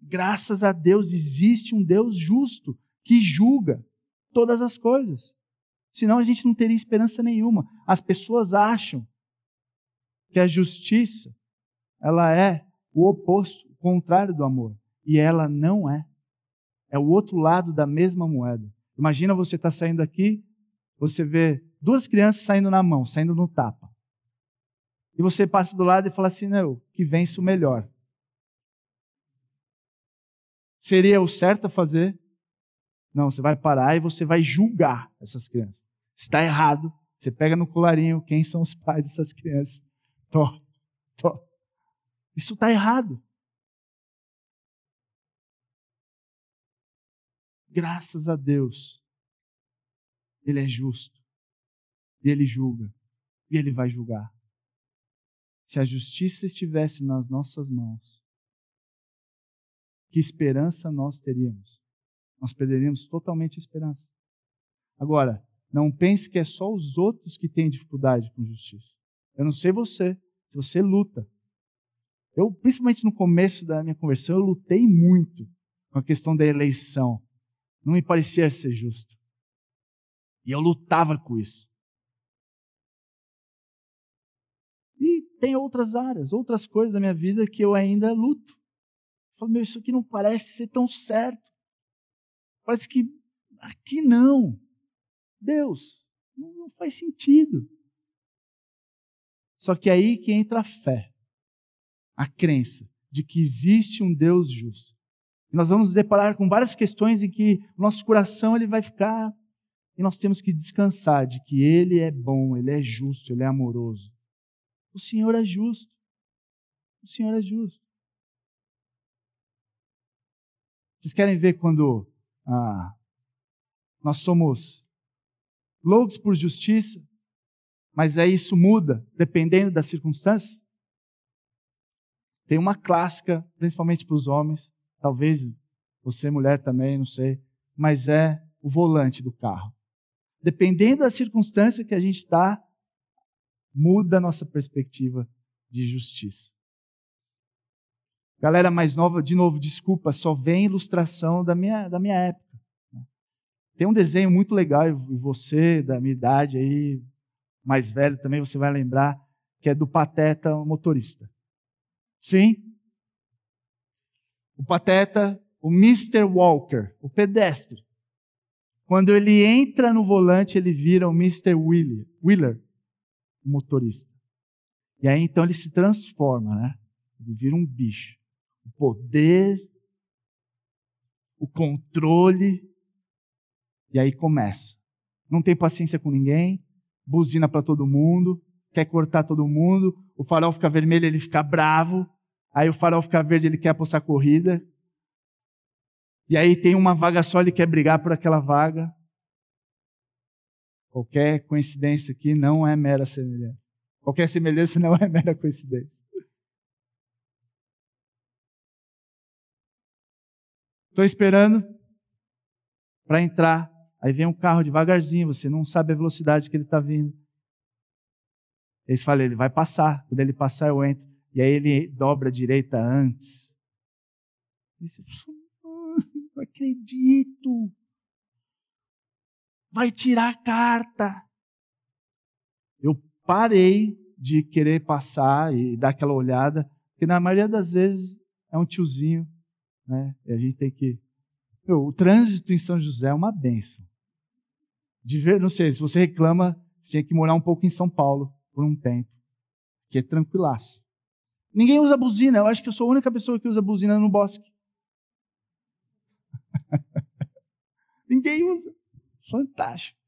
Graças a Deus existe um Deus justo que julga todas as coisas. Senão a gente não teria esperança nenhuma. As pessoas acham que a justiça ela é o oposto, o contrário do amor, e ela não é. É o outro lado da mesma moeda. Imagina você estar tá saindo aqui, você vê duas crianças saindo na mão, saindo no tapa. E você passa do lado e fala assim: não, que vence o melhor. Seria o certo a fazer? Não, você vai parar e você vai julgar essas crianças. Está errado. Você pega no colarinho quem são os pais dessas crianças. Tó, tó. Isso está errado. Graças a Deus, Ele é justo. E Ele julga. E Ele vai julgar. Se a justiça estivesse nas nossas mãos, que esperança nós teríamos? Nós perderíamos totalmente a esperança. Agora, não pense que é só os outros que têm dificuldade com justiça. Eu não sei você, se você luta. Eu, principalmente no começo da minha conversão, eu lutei muito com a questão da eleição não me parecia ser justo. E eu lutava com isso. E tem outras áreas, outras coisas da minha vida que eu ainda luto. Eu falo, meu, isso aqui não parece ser tão certo. Parece que aqui não. Deus, não faz sentido. Só que aí que entra a fé, a crença de que existe um Deus justo. E nós vamos nos deparar com várias questões em que o nosso coração ele vai ficar e nós temos que descansar de que ele é bom, ele é justo, ele é amoroso. O Senhor é justo. O Senhor é justo. Vocês querem ver quando ah, nós somos loucos por justiça, mas aí isso muda dependendo das circunstâncias? Tem uma clássica, principalmente para os homens, talvez você mulher também, não sei, mas é o volante do carro. Dependendo da circunstância que a gente está, muda a nossa perspectiva de justiça. Galera mais nova, de novo, desculpa, só vem ilustração da minha, da minha época. Né? Tem um desenho muito legal, e você, da minha idade aí, mais velho também, você vai lembrar, que é do Pateta Motorista. Sim? o pateta, o Mr. Walker, o pedestre. Quando ele entra no volante, ele vira o Mr. Wheeler, Wheeler o motorista. E aí então ele se transforma, né? Ele vira um bicho. O poder, o controle, e aí começa. Não tem paciência com ninguém, buzina para todo mundo, quer cortar todo mundo, o farol fica vermelho, ele fica bravo, Aí o farol fica verde, ele quer apostar corrida. E aí tem uma vaga só, ele quer brigar por aquela vaga. Qualquer coincidência aqui não é mera semelhança. Qualquer semelhança (laughs) não é mera coincidência. Estou esperando para entrar. Aí vem um carro devagarzinho, você não sabe a velocidade que ele está vindo. Eles falam, ele vai passar. Quando ele passar, eu entro. E aí ele dobra a direita antes. E você, não acredito. vai tirar a carta. Eu parei de querer passar e dar aquela olhada, porque na maioria das vezes é um tiozinho, né? E a gente tem que. Meu, o trânsito em São José é uma benção. De ver, não sei, se você reclama, você tinha que morar um pouco em São Paulo por um tempo, que é tranquilaço. Ninguém usa buzina, eu acho que eu sou a única pessoa que usa buzina no bosque. (laughs) Ninguém usa. Fantástico.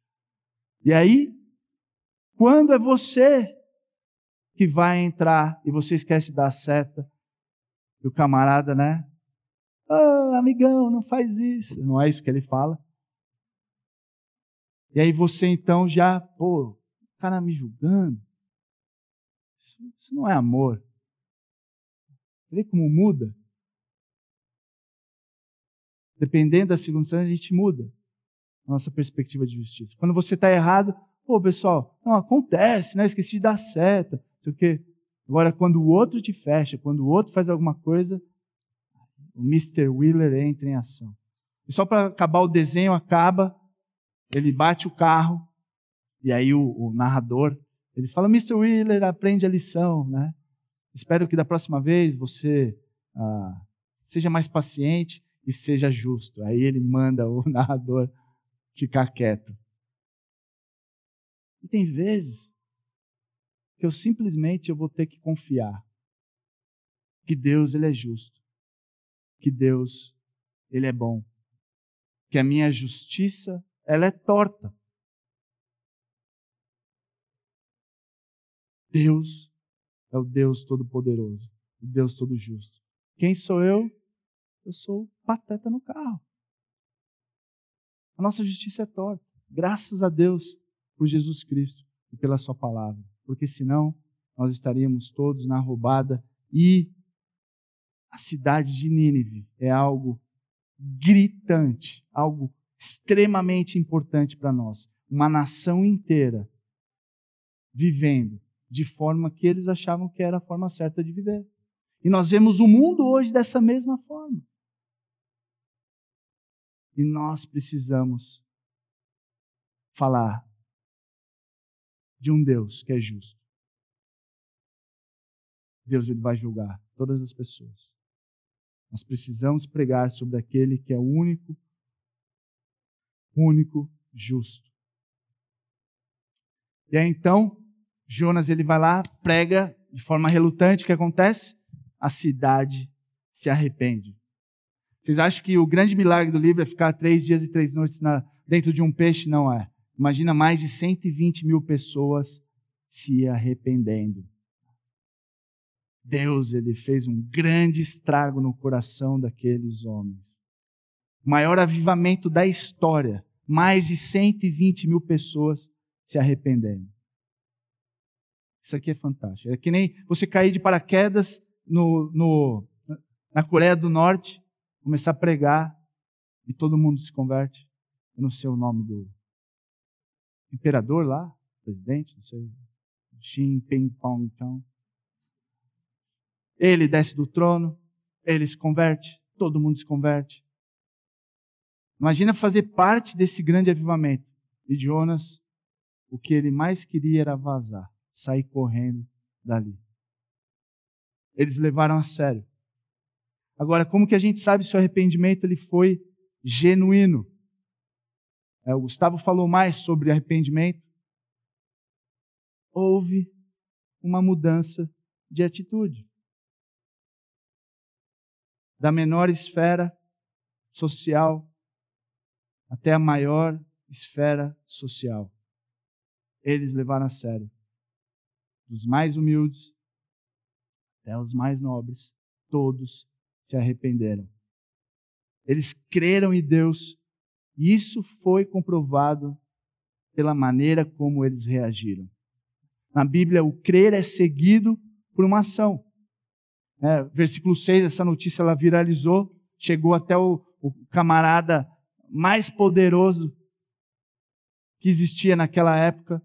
E aí, quando é você que vai entrar e você esquece dar seta, e o camarada, né? Ah, amigão, não faz isso. Não é isso que ele fala. E aí você então já, pô, o cara me julgando. Isso, isso não é amor. Vê como muda? Dependendo da circunstância, a gente muda a nossa perspectiva de justiça. Quando você está errado, pô, pessoal, não, acontece, né? Esqueci de dar seta, sei o quê. Agora, quando o outro te fecha, quando o outro faz alguma coisa, o Mr. Wheeler entra em ação. E só para acabar o desenho, acaba, ele bate o carro, e aí o, o narrador, ele fala, Mr. Wheeler, aprende a lição, né? Espero que da próxima vez você ah, seja mais paciente e seja justo. Aí ele manda o (laughs) narrador ficar quieto. E tem vezes que eu simplesmente eu vou ter que confiar que Deus ele é justo, que Deus ele é bom, que a minha justiça ela é torta. Deus é o Deus Todo-Poderoso, o Deus Todo-Justo. Quem sou eu? Eu sou pateta no carro. A nossa justiça é torta. Graças a Deus por Jesus Cristo e pela Sua palavra. Porque senão nós estaríamos todos na roubada e a cidade de Nínive é algo gritante, algo extremamente importante para nós. Uma nação inteira vivendo de forma que eles achavam que era a forma certa de viver. E nós vemos o mundo hoje dessa mesma forma. E nós precisamos falar de um Deus que é justo. Deus ele vai julgar todas as pessoas. Nós precisamos pregar sobre aquele que é o único, único justo. E aí então, Jonas ele vai lá, prega de forma relutante, o que acontece? A cidade se arrepende. Vocês acham que o grande milagre do livro é ficar três dias e três noites na, dentro de um peixe? Não é. Imagina mais de 120 mil pessoas se arrependendo. Deus ele fez um grande estrago no coração daqueles homens. O maior avivamento da história. Mais de 120 mil pessoas se arrependendo. Isso aqui é fantástico. É que nem você cair de paraquedas no, no, na Coreia do Norte, começar a pregar e todo mundo se converte. Eu não sei o nome do imperador lá, presidente, não sei. Xi Ping Pong Chong. Ele desce do trono, ele se converte, todo mundo se converte. Imagina fazer parte desse grande avivamento. E Jonas, o que ele mais queria era vazar sair correndo dali. Eles levaram a sério. Agora, como que a gente sabe se o arrependimento ele foi genuíno? É, o Gustavo falou mais sobre arrependimento. Houve uma mudança de atitude. Da menor esfera social até a maior esfera social. Eles levaram a sério dos mais humildes até os mais nobres, todos se arrependeram. Eles creram em Deus e isso foi comprovado pela maneira como eles reagiram. Na Bíblia, o crer é seguido por uma ação. É, versículo 6, essa notícia ela viralizou, chegou até o, o camarada mais poderoso que existia naquela época.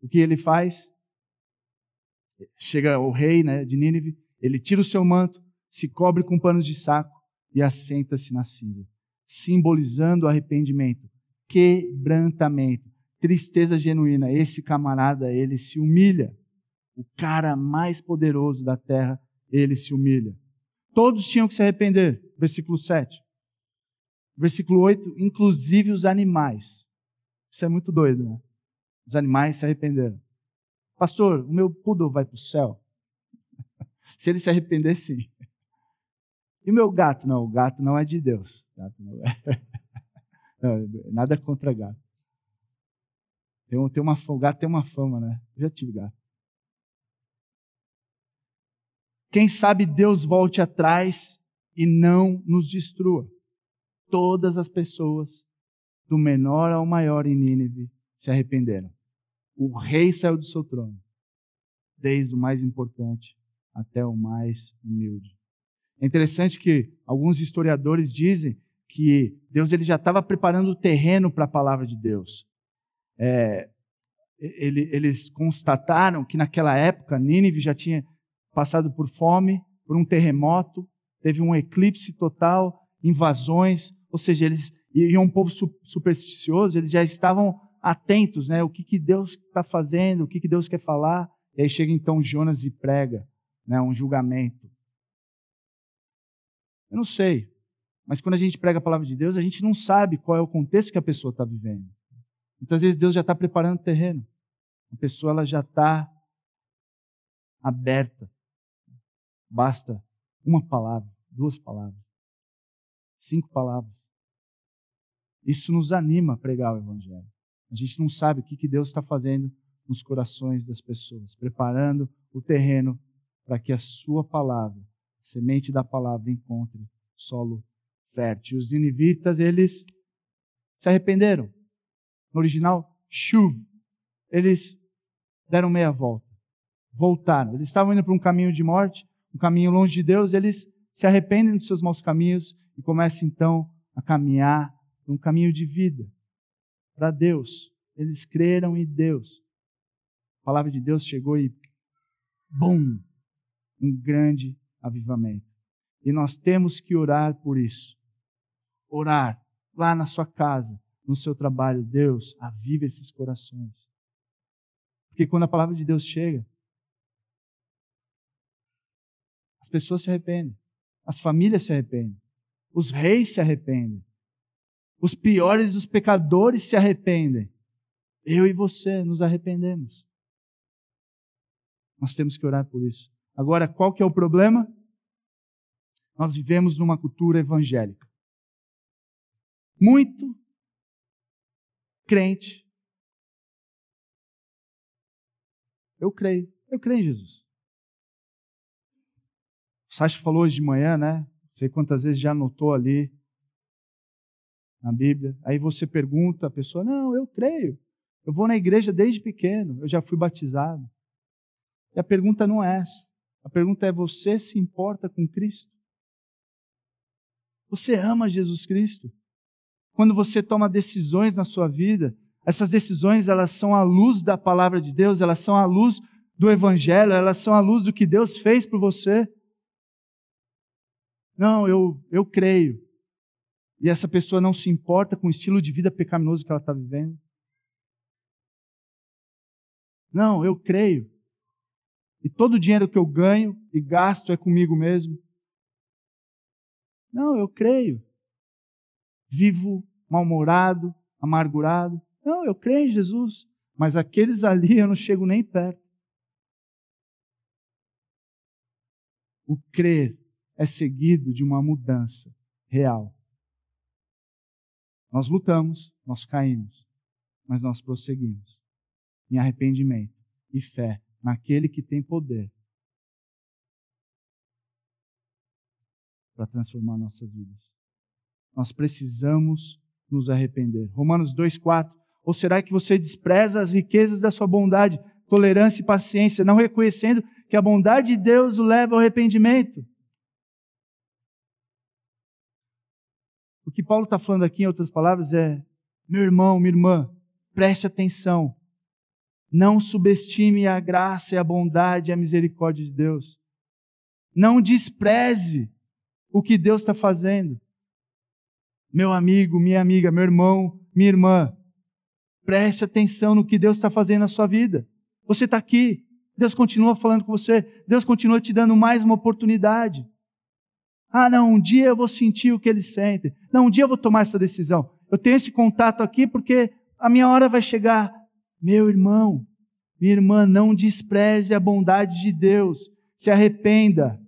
O que ele faz? chega o rei né, de Nínive, ele tira o seu manto, se cobre com panos de saco e assenta-se na cinza, simbolizando arrependimento. quebrantamento, tristeza genuína. Esse camarada, ele se humilha. O cara mais poderoso da terra, ele se humilha. Todos tinham que se arrepender. Versículo 7. Versículo 8, inclusive os animais. Isso é muito doido, né? Os animais se arrependeram. Pastor, o meu poodle vai para o céu? (laughs) se ele se arrepender, sim. E o meu gato? Não, o gato não é de Deus. Não é. (laughs) Não, nada contra gato. Tem, tem uma, o gato tem uma fama, né? Eu já tive gato. Quem sabe Deus volte atrás e não nos destrua. Todas as pessoas, do menor ao maior em Nínive, se arrependeram. O rei saiu do seu trono, desde o mais importante até o mais humilde. É interessante que alguns historiadores dizem que Deus ele já estava preparando o terreno para a palavra de Deus. É, ele, eles constataram que naquela época Nínive já tinha passado por fome, por um terremoto, teve um eclipse total, invasões, ou seja, eles e um povo supersticioso, eles já estavam atentos, né? O que, que Deus está fazendo, o que, que Deus quer falar. E aí chega então Jonas e prega, né? Um julgamento. Eu não sei, mas quando a gente prega a palavra de Deus, a gente não sabe qual é o contexto que a pessoa está vivendo. Muitas vezes Deus já está preparando o terreno. A pessoa ela já está aberta. Basta uma palavra, duas palavras, cinco palavras. Isso nos anima a pregar o Evangelho. A gente não sabe o que, que Deus está fazendo nos corações das pessoas, preparando o terreno para que a sua palavra, a semente da palavra, encontre solo fértil. Os ninivitas, eles se arrependeram. No original, chuv. Eles deram meia volta. Voltaram. Eles estavam indo para um caminho de morte, um caminho longe de Deus, eles se arrependem dos seus maus caminhos e começam então a caminhar para um caminho de vida para Deus. Eles creram em Deus. A palavra de Deus chegou e bum, um grande avivamento. E nós temos que orar por isso. Orar lá na sua casa, no seu trabalho, Deus, aviva esses corações. Porque quando a palavra de Deus chega, as pessoas se arrependem, as famílias se arrependem, os reis se arrependem, os piores dos pecadores se arrependem. Eu e você nos arrependemos. Nós temos que orar por isso. Agora, qual que é o problema? Nós vivemos numa cultura evangélica. Muito crente. Eu creio. Eu creio em Jesus. Sacha falou hoje de manhã, né? Não sei quantas vezes já anotou ali na Bíblia. Aí você pergunta, a pessoa, não, eu creio. Eu vou na igreja desde pequeno, eu já fui batizado. E a pergunta não é essa. A pergunta é: você se importa com Cristo? Você ama Jesus Cristo? Quando você toma decisões na sua vida, essas decisões elas são à luz da palavra de Deus, elas são à luz do evangelho, elas são à luz do que Deus fez por você. Não, eu, eu creio. E essa pessoa não se importa com o estilo de vida pecaminoso que ela está vivendo. Não, eu creio. E todo o dinheiro que eu ganho e gasto é comigo mesmo. Não, eu creio vivo mal-humorado, amargurado. Não, eu creio em Jesus, mas aqueles ali eu não chego nem perto. O crer é seguido de uma mudança real. Nós lutamos, nós caímos, mas nós prosseguimos em arrependimento e fé naquele que tem poder para transformar nossas vidas. Nós precisamos nos arrepender. Romanos 2,4. Ou será que você despreza as riquezas da sua bondade, tolerância e paciência, não reconhecendo que a bondade de Deus o leva ao arrependimento? Que Paulo está falando aqui, em outras palavras, é: meu irmão, minha irmã, preste atenção. Não subestime a graça e a bondade e a misericórdia de Deus. Não despreze o que Deus está fazendo meu amigo, minha amiga, meu irmão, minha irmã, preste atenção no que Deus está fazendo na sua vida. Você está aqui, Deus continua falando com você, Deus continua te dando mais uma oportunidade. Ah, não, um dia eu vou sentir o que ele sente. Não, um dia eu vou tomar essa decisão. Eu tenho esse contato aqui porque a minha hora vai chegar. Meu irmão, minha irmã, não despreze a bondade de Deus. Se arrependa.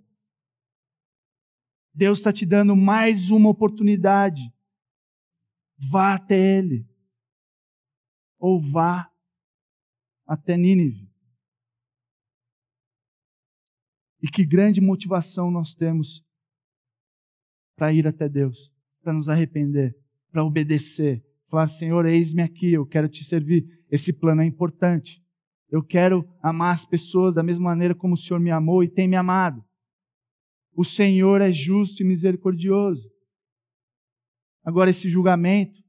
Deus está te dando mais uma oportunidade. Vá até Ele. Ou vá até Nínive. E que grande motivação nós temos para ir até Deus, para nos arrepender, para obedecer. Falar, Senhor, eis-me aqui, eu quero te servir. Esse plano é importante. Eu quero amar as pessoas da mesma maneira como o Senhor me amou e tem me amado. O Senhor é justo e misericordioso. Agora, esse julgamento,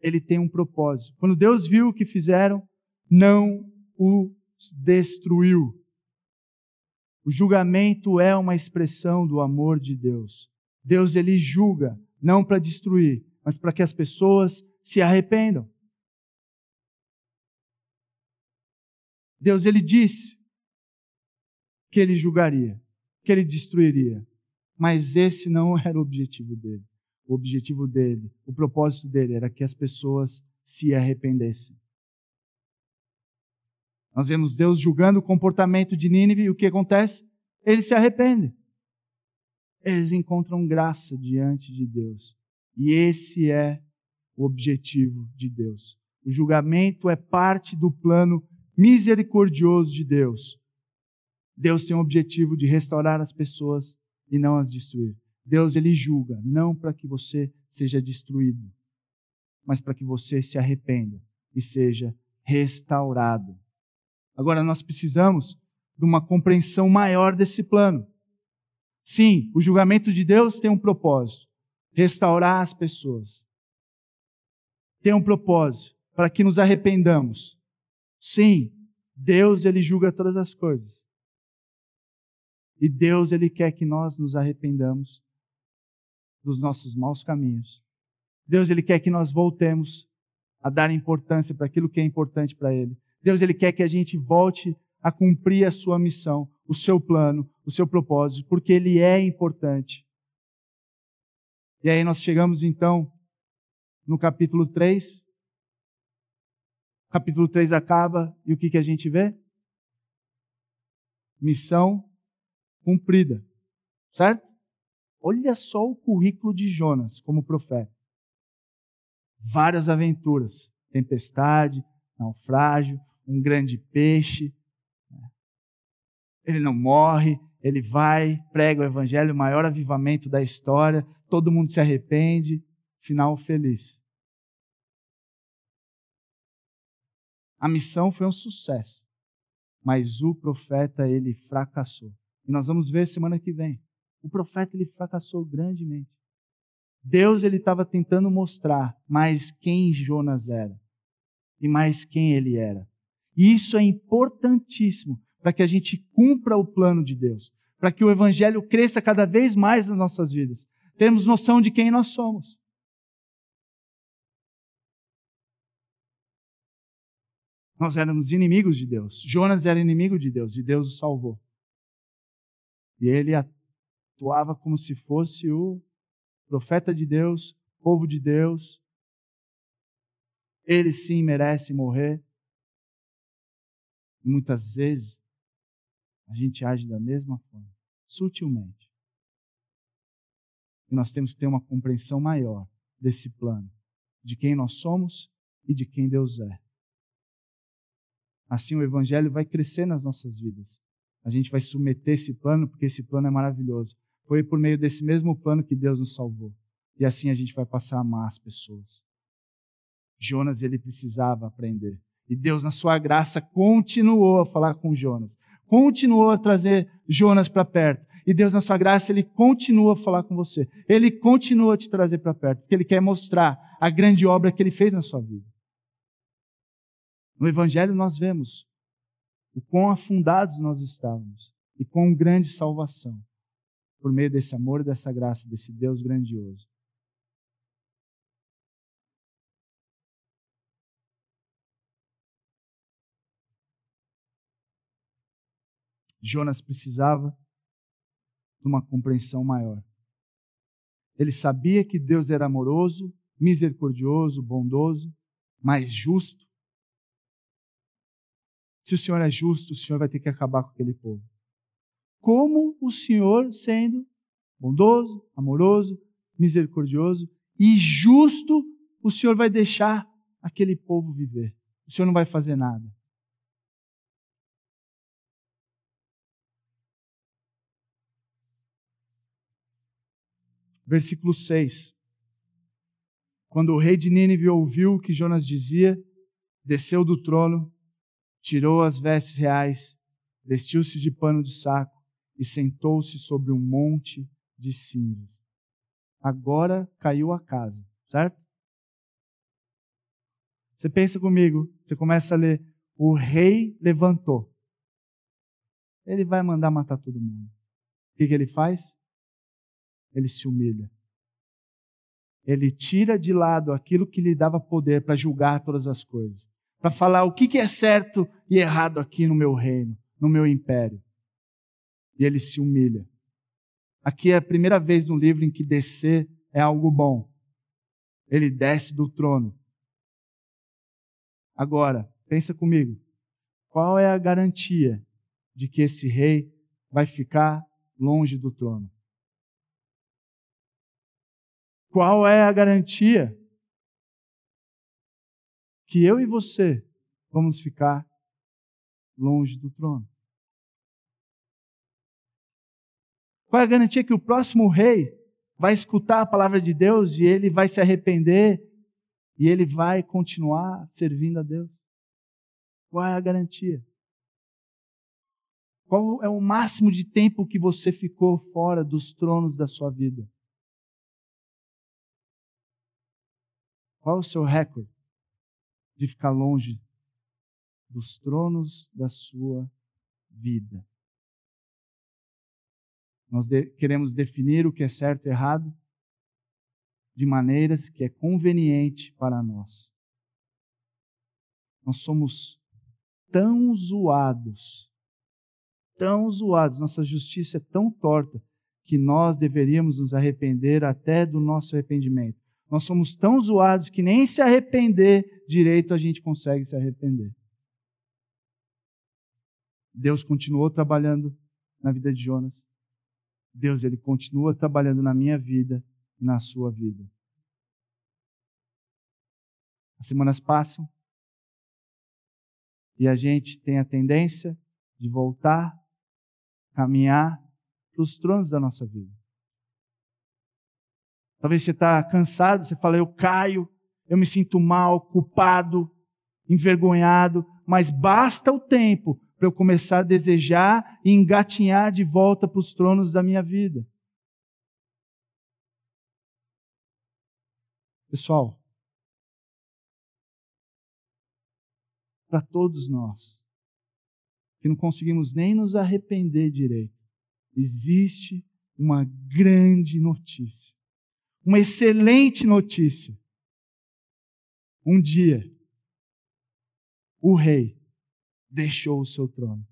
ele tem um propósito. Quando Deus viu o que fizeram, não o destruiu. O julgamento é uma expressão do amor de Deus. Deus ele julga não para destruir, mas para que as pessoas se arrependam. Deus ele disse que ele julgaria, que ele destruiria, mas esse não (laughs) era o objetivo dele. O objetivo dele, o propósito dele era que as pessoas se arrependessem. Nós vemos Deus julgando o comportamento de Nínive e o que acontece? Eles se arrependem. Eles encontram graça diante de Deus. E esse é o objetivo de Deus. O julgamento é parte do plano misericordioso de Deus. Deus tem o objetivo de restaurar as pessoas e não as destruir. Deus ele julga não para que você seja destruído, mas para que você se arrependa e seja restaurado. Agora nós precisamos de uma compreensão maior desse plano. Sim, o julgamento de Deus tem um propósito: restaurar as pessoas. Tem um propósito para que nos arrependamos. Sim, Deus ele julga todas as coisas. E Deus ele quer que nós nos arrependamos dos nossos maus caminhos. Deus ele quer que nós voltemos a dar importância para aquilo que é importante para ele. Deus ele quer que a gente volte a cumprir a sua missão, o seu plano, o seu propósito, porque ele é importante. E aí nós chegamos então no capítulo 3, capítulo 3 acaba e o que, que a gente vê? Missão cumprida. Certo? Olha só o currículo de Jonas como profeta. Várias aventuras, tempestade, naufrágio, um grande peixe. Ele não morre, ele vai, prega o evangelho, o maior avivamento da história, todo mundo se arrepende, final feliz. A missão foi um sucesso, mas o profeta ele fracassou. E nós vamos ver semana que vem. O profeta ele fracassou grandemente. Deus ele estava tentando mostrar mais quem Jonas era e mais quem ele era. E isso é importantíssimo para que a gente cumpra o plano de Deus, para que o evangelho cresça cada vez mais nas nossas vidas. Temos noção de quem nós somos. Nós éramos inimigos de Deus. Jonas era inimigo de Deus e Deus o salvou. E ele atuava como se fosse o profeta de Deus, povo de Deus. Ele sim merece morrer. Muitas vezes a gente age da mesma forma, sutilmente. E nós temos que ter uma compreensão maior desse plano, de quem nós somos e de quem Deus é. Assim o Evangelho vai crescer nas nossas vidas. A gente vai submeter esse plano, porque esse plano é maravilhoso. Foi por meio desse mesmo plano que Deus nos salvou. E assim a gente vai passar a amar as pessoas. Jonas, ele precisava aprender. E Deus, na sua graça, continuou a falar com Jonas. Continuou a trazer Jonas para perto. E Deus, na sua graça, ele continua a falar com você. Ele continua a te trazer para perto, porque ele quer mostrar a grande obra que ele fez na sua vida. No Evangelho nós vemos o quão afundados nós estávamos e quão grande salvação por meio desse amor e dessa graça desse Deus grandioso. Jonas precisava de uma compreensão maior. Ele sabia que Deus era amoroso, misericordioso, bondoso, mas justo. Se o Senhor é justo, o Senhor vai ter que acabar com aquele povo. Como o Senhor, sendo bondoso, amoroso, misericordioso e justo, o Senhor vai deixar aquele povo viver. O Senhor não vai fazer nada. Versículo 6. Quando o rei de Nínive ouviu o que Jonas dizia, desceu do trono, tirou as vestes reais, vestiu-se de pano de saco e sentou-se sobre um monte de cinzas. Agora caiu a casa, certo? Você pensa comigo, você começa a ler: o rei levantou. Ele vai mandar matar todo mundo. O que, que ele faz? Ele se humilha. Ele tira de lado aquilo que lhe dava poder para julgar todas as coisas, para falar o que, é certo e errado aqui no meu reino, no meu império. E ele se humilha. Aqui é a primeira vez no livro em que descer é algo bom. Ele desce do trono. Agora, pensa comigo. Qual é a garantia de que esse rei vai ficar longe do trono? Qual é a garantia que eu e você vamos ficar longe do trono? Qual é a garantia que o próximo rei vai escutar a palavra de Deus e ele vai se arrepender e ele vai continuar servindo a Deus? Qual é a garantia? Qual é o máximo de tempo que você ficou fora dos tronos da sua vida? Qual é o seu recorde de ficar longe dos tronos da sua vida? Nós de queremos definir o que é certo e errado de maneiras que é conveniente para nós. Nós somos tão zoados, tão zoados, nossa justiça é tão torta que nós deveríamos nos arrepender até do nosso arrependimento. Nós somos tão zoados que nem se arrepender direito a gente consegue se arrepender. Deus continuou trabalhando na vida de Jonas. Deus, ele continua trabalhando na minha vida e na sua vida. As semanas passam e a gente tem a tendência de voltar, caminhar para os tronos da nossa vida. Talvez você está cansado, você fala, eu caio, eu me sinto mal, culpado, envergonhado, mas basta o tempo para eu começar a desejar e engatinhar de volta para os tronos da minha vida. Pessoal, para todos nós, que não conseguimos nem nos arrepender direito, existe uma grande notícia uma excelente notícia. Um dia, o rei deixou o seu trono.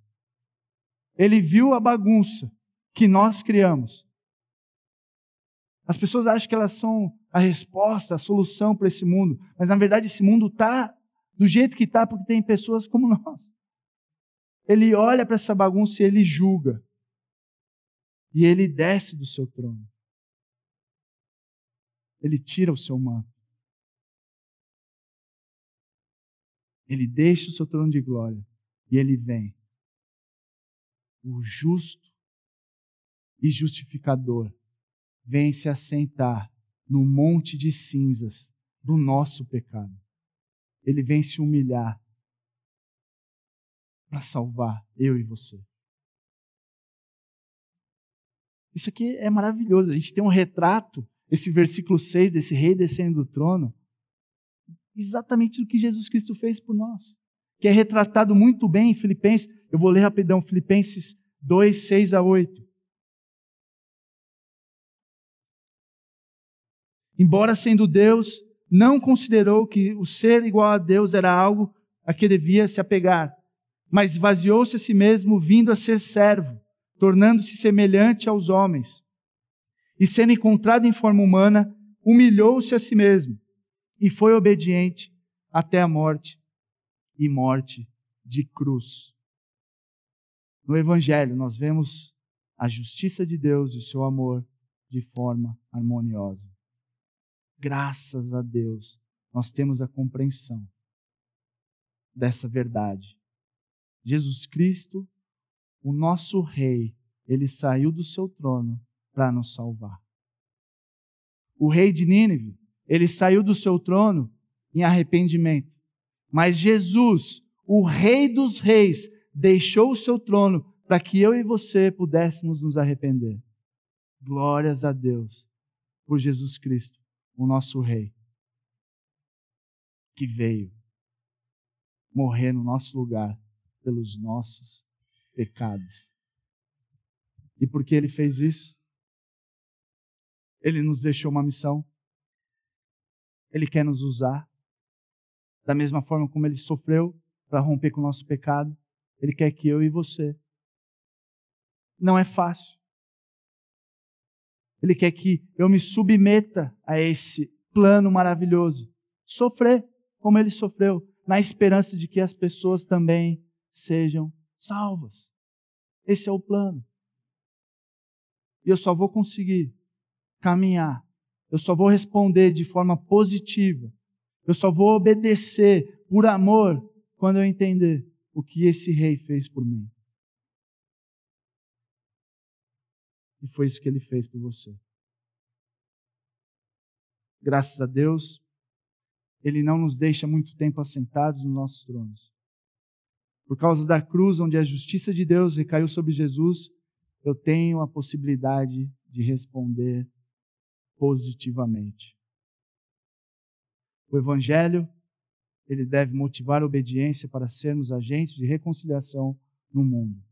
Ele viu a bagunça que nós criamos. As pessoas acham que elas são a resposta, a solução para esse mundo, mas na verdade esse mundo está do jeito que está porque tem pessoas como (laughs) nós. Ele olha para essa bagunça e ele julga. E ele desce do seu trono ele tira o seu manto. Ele deixa o seu trono de glória e ele vem. O justo e justificador vem se assentar no monte de cinzas do nosso pecado. Ele vem se humilhar para salvar eu e você. Isso aqui é maravilhoso. A gente tem um retrato esse versículo 6 desse rei descendo do trono, exatamente o que Jesus Cristo fez por nós, que é retratado muito bem em Filipenses. Eu vou ler rapidão, Filipenses 2, 6 a 8. Embora sendo Deus, não considerou que o ser igual a Deus era algo a que devia se apegar. mas esvaziou-se a si mesmo, vindo a ser servo, tornando-se semelhante aos homens. E sendo encontrado em forma humana, humilhou-se a si mesmo e foi obediente até a morte e morte de cruz. No Evangelho, nós vemos a justiça de Deus e o seu amor de forma harmoniosa. Graças a Deus, nós temos a compreensão dessa verdade. Jesus Cristo, o nosso Rei, ele saiu do seu trono para nos salvar. O rei de Nínive, ele saiu do seu trono em arrependimento. Mas Jesus, o Rei dos Reis, deixou o seu trono para que eu e você pudéssemos nos arrepender. Glórias a Deus por Jesus Cristo, o nosso Rei, que veio morrer no nosso lugar pelos nossos pecados. E por que ele fez isso? Ele nos deixou uma missão. Ele quer nos usar. Da mesma forma como ele sofreu para romper com o nosso pecado, ele quer que eu e você. Não é fácil. Ele quer que eu me submeta a esse plano maravilhoso. Sofrer como ele sofreu na esperança de que as pessoas também sejam salvas. Esse é o plano. E eu só vou conseguir caminhar, eu só vou responder de forma positiva, eu só vou obedecer por amor quando eu entender o que esse rei fez por mim. E foi isso que ele fez por você. Graças a Deus, ele não nos deixa muito tempo assentados nos nossos tronos. Por causa da cruz, onde a justiça de Deus recaiu sobre Jesus, eu tenho a possibilidade de responder positivamente. O Evangelho, ele deve motivar a obediência para sermos agentes de reconciliação no mundo.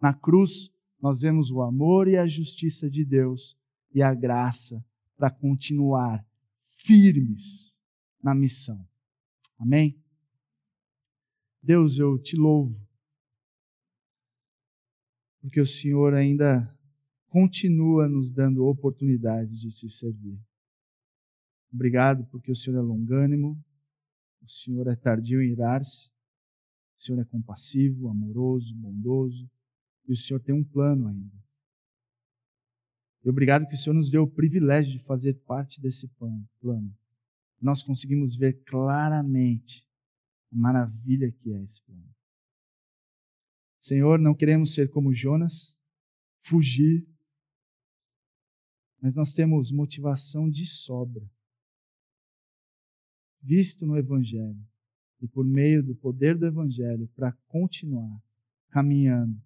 Na cruz, nós vemos o amor e a justiça de Deus e a graça para continuar firmes na missão. Amém? Deus, eu te louvo, porque o Senhor ainda continua nos dando oportunidades de se servir. Obrigado porque o Senhor é longânimo, o Senhor é tardio em irar-se, o Senhor é compassivo, amoroso, bondoso, e o Senhor tem um plano ainda. E obrigado que o Senhor nos deu o privilégio de fazer parte desse plano nós conseguimos ver claramente a maravilha que é esse plano. Senhor, não queremos ser como Jonas, fugir, mas nós temos motivação de sobra, visto no Evangelho e por meio do poder do Evangelho, para continuar caminhando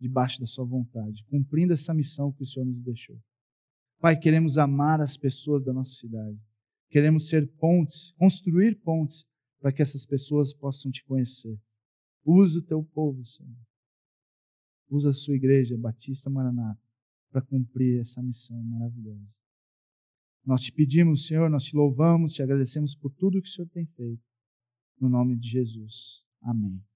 debaixo da Sua vontade, cumprindo essa missão que o Senhor nos deixou. Pai, queremos amar as pessoas da nossa cidade. Queremos ser pontes, construir pontes para que essas pessoas possam te conhecer. Usa o teu povo, Senhor. Usa a sua igreja, Batista Maranata, para cumprir essa missão maravilhosa. Nós te pedimos, Senhor, nós te louvamos, te agradecemos por tudo que o Senhor tem feito. No nome de Jesus. Amém.